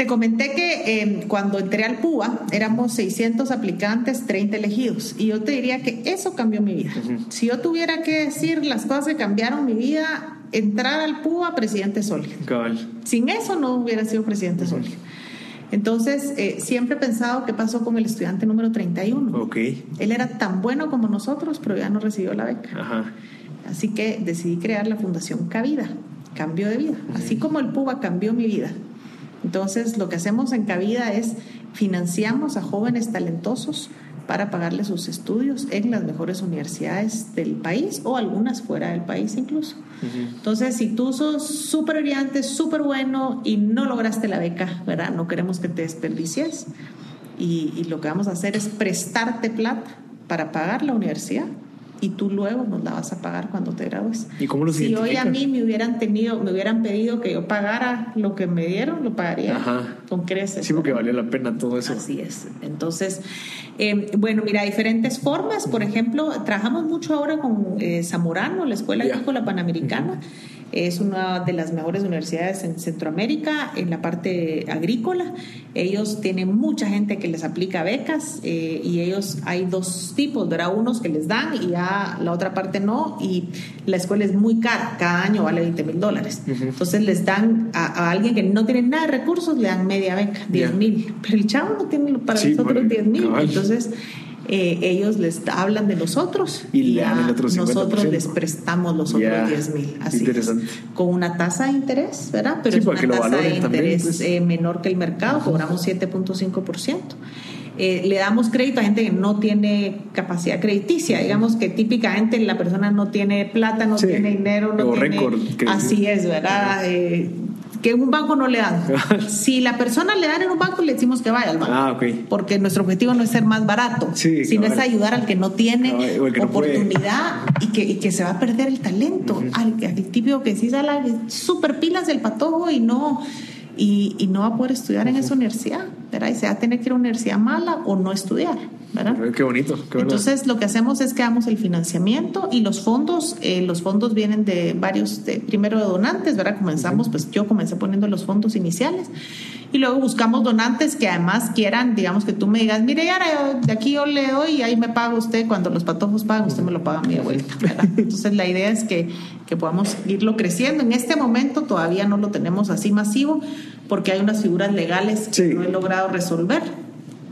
[SPEAKER 3] Te comenté que em, cuando entré al PUA éramos 600 aplicantes, 30 elegidos. Y yo te diría que eso cambió mi vida. Si yo tuviera que decir las cosas que cambiaron mi vida, entrar al PUA, presidente sólido. Sin eso no hubiera sido presidente sólido. Entonces, eh, siempre he pensado qué pasó con el estudiante número 31.
[SPEAKER 1] Ok.
[SPEAKER 3] Él era tan bueno como nosotros, pero ya no recibió la beca. Ajá. Así que decidí crear la Fundación Cabida, cambio de vida. Así como el PUBA cambió mi vida. Entonces, lo que hacemos en Cabida es financiamos a jóvenes talentosos para pagarle sus estudios en las mejores universidades del país o algunas fuera del país incluso. Entonces, si tú sos súper brillante, súper bueno y no lograste la beca, ¿verdad? No queremos que te desperdicies y, y lo que vamos a hacer es prestarte plata para pagar la universidad y tú luego nos la vas a pagar cuando te gradúes.
[SPEAKER 1] ¿Y cómo lo
[SPEAKER 3] Si hoy a mí me hubieran tenido, me hubieran pedido que yo pagara lo que me dieron, lo pagaría con creces.
[SPEAKER 1] Sí, porque valía la pena todo eso.
[SPEAKER 3] Así es. Entonces, eh, bueno, mira, diferentes formas. Por ejemplo, trabajamos mucho ahora con eh, Zamorano, la Escuela Agrícola Panamericana. Es una de las mejores universidades en Centroamérica en la parte agrícola. Ellos tienen mucha gente que les aplica becas eh, y ellos hay dos tipos, ¿verdad? Unos que les dan y ya la otra parte no. Y la escuela es muy cara, cada año vale 20 mil dólares. Entonces les dan a, alguien que no tiene nada de recursos, le dan media beca, 10 mil. Pero el chavo no tiene para nosotros 10 mil. Entonces eh, ellos les hablan de nosotros
[SPEAKER 1] y,
[SPEAKER 3] nosotros les prestamos los otros 10 mil. Así con una tasa de interés, ¿verdad? Pero es una tasa de interés pues. eh, menor que el mercado, cobramos 7.5%. Eh, le damos crédito a gente que no tiene capacidad crediticia, digamos que típicamente la persona no tiene plata, no tiene dinero, no tiene... Récord, así es, ¿verdad? Eh, que un banco no le dan. <laughs> si la persona le dan en un banco, le decimos que vaya al banco.
[SPEAKER 1] Ah,
[SPEAKER 3] Porque nuestro objetivo no es ser más barato, sino es ayudar al que no tiene oportunidad y, que, y, que, se va a perder el talento. al, al, típico que sí sale súper pilas del patojo y no, y, y, no va a poder estudiar en esa universidad, ¿verdad? Y se va a tener que ir a una universidad mala o no estudiar.
[SPEAKER 1] Qué bonito.
[SPEAKER 3] Entonces lo que hacemos es que damos el financiamiento y los fondos, eh, los fondos vienen de varios, primero de donantes, ¿verdad? Comenzamos, pues yo comencé poniendo los fondos iniciales y luego buscamos donantes que además quieran, digamos que tú me digas, mire, ahora de aquí yo le doy y ahí me paga usted, cuando los patojos pagan, usted me lo paga a mi de vuelta, ¿verdad? <laughs> Entonces la idea es que, que podamos irlo creciendo. En este momento todavía no lo tenemos así masivo porque hay unas figuras legales que no he logrado resolver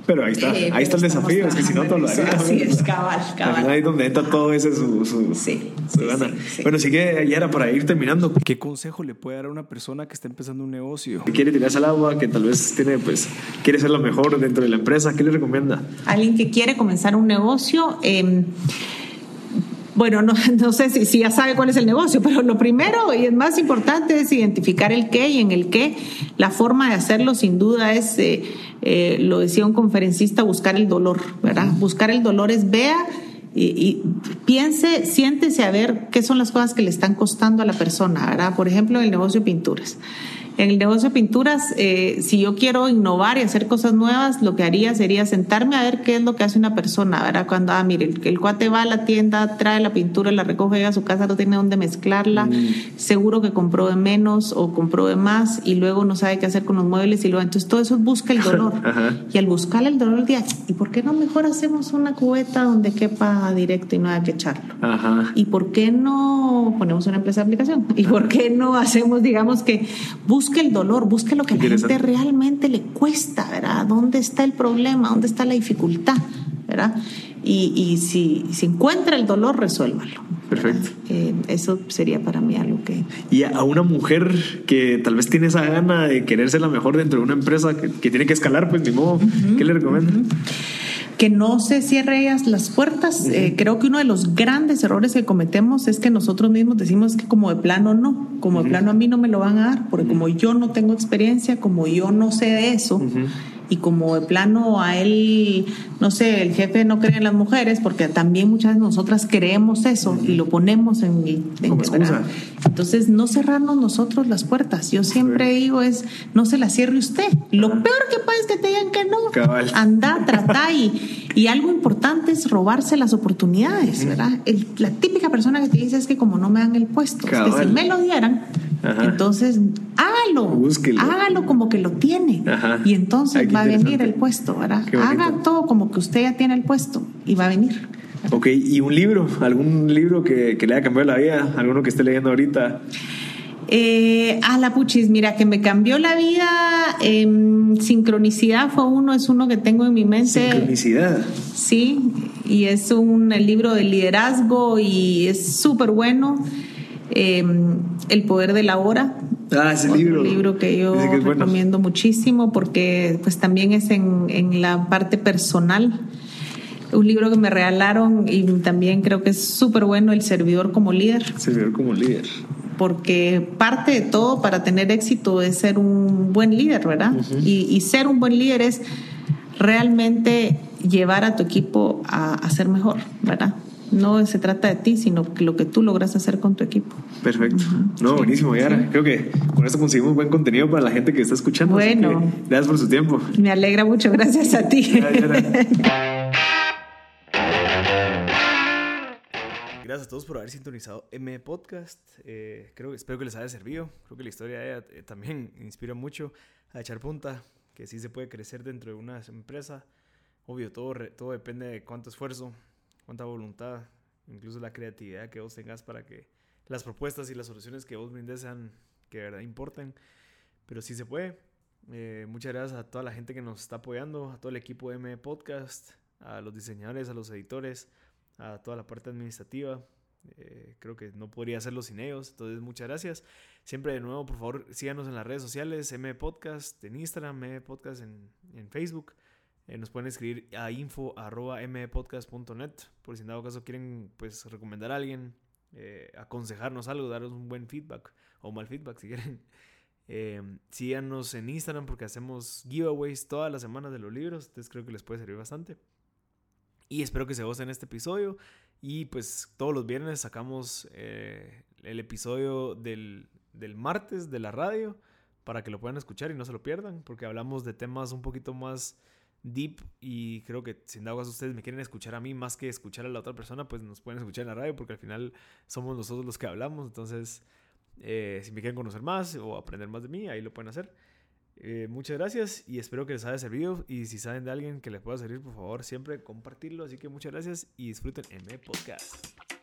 [SPEAKER 1] pero ahí está, eh, ahí está el desafío, es que si no todo lo haría.
[SPEAKER 3] Así es, cabal, cabal.
[SPEAKER 1] Ahí donde entra todo ese su, su,
[SPEAKER 3] sí,
[SPEAKER 1] su gana. bueno, sí que ya era para ir terminando. ¿Qué consejo le puede dar a una persona que está empezando un negocio? Que quiere tirarse al agua, que tal vez tiene, pues, quiere ser lo mejor dentro de la empresa, ¿qué le recomienda?
[SPEAKER 3] Alguien que quiere comenzar un negocio, eh, bueno, no, <laughs> no sé si, si, ya sabe cuál es el negocio, pero lo primero y es más importante es identificar el qué y en el qué. La forma de hacerlo sin duda es, eh, eh, lo decía un conferencista, buscar el dolor, ¿verdad? Buscar el dolor es vea y, y, piense, siéntese a ver qué son las cosas que le están costando a la persona, ¿verdad? Por ejemplo, el negocio de pinturas. En el negocio de pinturas, eh, si yo quiero innovar y hacer cosas nuevas, lo que haría sería sentarme a ver qué es lo que hace una persona, ¿verdad? Cuando, ah, mire, el, cuate va a la tienda, trae la pintura, la recoge, llega a su casa, no tiene dónde mezclarla, mm. seguro que compró de menos o compró de más y luego no sabe qué hacer con los muebles y luego, entonces todo eso busca el <laughs> dolor. Y al buscar el dolor, día, ¿y por qué no mejor hacemos una cubeta donde quepa directo y no haya que echarlo? ¿Y por qué no ponemos una empresa de aplicación? ¿Y por qué no hacemos, digamos que busca busque el dolor, busque lo que a la gente realmente le cuesta, ¿verdad? ¿Dónde está el problema? ¿Dónde está la dificultad? ¿verdad? Y, y si, si, encuentra el dolor, resuélvalo.
[SPEAKER 1] Perfecto.
[SPEAKER 3] Eh, eso sería para mí algo que...
[SPEAKER 1] Y a una mujer que tal vez tiene esa gana de querer ser la mejor dentro de una empresa que, que tiene que escalar, pues ni modo, ¿qué le recomienda?
[SPEAKER 3] que no se cierre ellas las puertas. Eh, creo que uno de los grandes errores que cometemos es que nosotros mismos decimos que como de plano no, como de plano a mí no me lo van a dar, porque como yo no tengo experiencia, como yo no sé de eso, y como de plano a él, no sé, el jefe no cree en las mujeres, porque también muchas veces nosotras creemos eso y lo ponemos en,
[SPEAKER 2] excusa.
[SPEAKER 3] Entonces, no cerrarnos nosotros las puertas. Yo siempre digo es, no se las cierre usted. Lo peor que pasa es que te digan que no.
[SPEAKER 2] Cabal.
[SPEAKER 3] Anda, <laughs> trata y, y algo importante es robarse las oportunidades, ¿verdad? El- la típica persona que te dice es que como no me dan el puesto, es que si me lo dieran,
[SPEAKER 2] Ajá.
[SPEAKER 3] entonces hágalo,
[SPEAKER 2] Búsquelo.
[SPEAKER 3] hágalo como que lo tiene
[SPEAKER 2] Ajá.
[SPEAKER 3] y entonces va a venir el puesto, ¿verdad? Haga todo como que usted ya tiene el puesto y va a venir.
[SPEAKER 2] Ok, ¿y un libro? ¿Algún libro que, que le haya cambiado la vida? ¿Alguno que esté leyendo ahorita?
[SPEAKER 3] Eh, a la puchis, mira, que me cambió la vida. em, sincronicidad fue uno, es uno que tengo en mi mente.
[SPEAKER 2] Sincronicidad.
[SPEAKER 3] Sí, y es un el libro de liderazgo y es súper bueno. Em, el poder de la hora.
[SPEAKER 2] Ah, ese
[SPEAKER 3] Otro
[SPEAKER 2] libro.
[SPEAKER 3] libro que yo
[SPEAKER 2] que bueno.
[SPEAKER 3] recomiendo muchísimo porque pues también es en, en la parte personal. Un libro que me regalaron y también creo que es súper bueno, El servidor como líder
[SPEAKER 2] Servidor como líder.
[SPEAKER 3] porque parte de todo para tener éxito es ser un buen líder, ¿verdad? y, y ser un buen líder es realmente llevar a tu equipo a, a ser mejor, ¿verdad? No se trata de ti, sino que lo que tú logras hacer con tu equipo.
[SPEAKER 2] Perfecto. No, buenísimo, Yara. Creo que con esto conseguimos buen contenido para la gente que está escuchando.
[SPEAKER 3] Bueno.
[SPEAKER 2] que gracias por su tiempo.
[SPEAKER 3] Me alegra mucho, gracias a ti.
[SPEAKER 2] Yara. <laughs>
[SPEAKER 1] Gracias a todos por haber sintonizado M Podcast. Eh, creo, espero que les haya servido. Creo que la historia de ella eh, también inspira mucho a echar punta, que sí se puede crecer dentro de una empresa. Obvio, todo, re- todo depende de cuánto esfuerzo, cuánta voluntad, incluso la creatividad que vos tengas para que las propuestas y las soluciones que vos brindes sean que de verdad importen. Pero sí se puede. Eh, muchas gracias a toda la gente que nos está apoyando, a todo el equipo de M Podcast, a los diseñadores, a los editores, a toda la parte administrativa. Eh, creo que no podría hacerlo sin ellos. Entonces, muchas gracias. Siempre de nuevo, por favor, síganos en las redes sociales, M Podcast en Instagram, M Podcast en, en Facebook. Eh, nos pueden escribir a info.mpodcast.net por si en dado caso quieren pues recomendar a alguien, eh, aconsejarnos algo, darnos un buen feedback o mal feedback <laughs> si quieren. Eh, síganos en Instagram porque hacemos giveaways todas las semanas de los libros, entonces creo que les puede servir bastante. Y espero que se gocen este episodio. Y pues todos los viernes sacamos eh, el episodio del, del martes de la radio para que lo puedan escuchar y no se lo pierdan, porque hablamos de temas un poquito más deep y creo que sin dado caso ustedes me quieren escuchar a mí más que escuchar a la otra persona, pues nos pueden escuchar en la radio porque al final somos nosotros los que hablamos. Entonces, eh, si me quieren conocer más o aprender más de mí, ahí lo pueden hacer. Eh, muchas gracias y espero que les haya servido. Y si saben de alguien que les pueda servir, por favor, siempre compartirlo. Así que muchas gracias y disfruten M Podcast.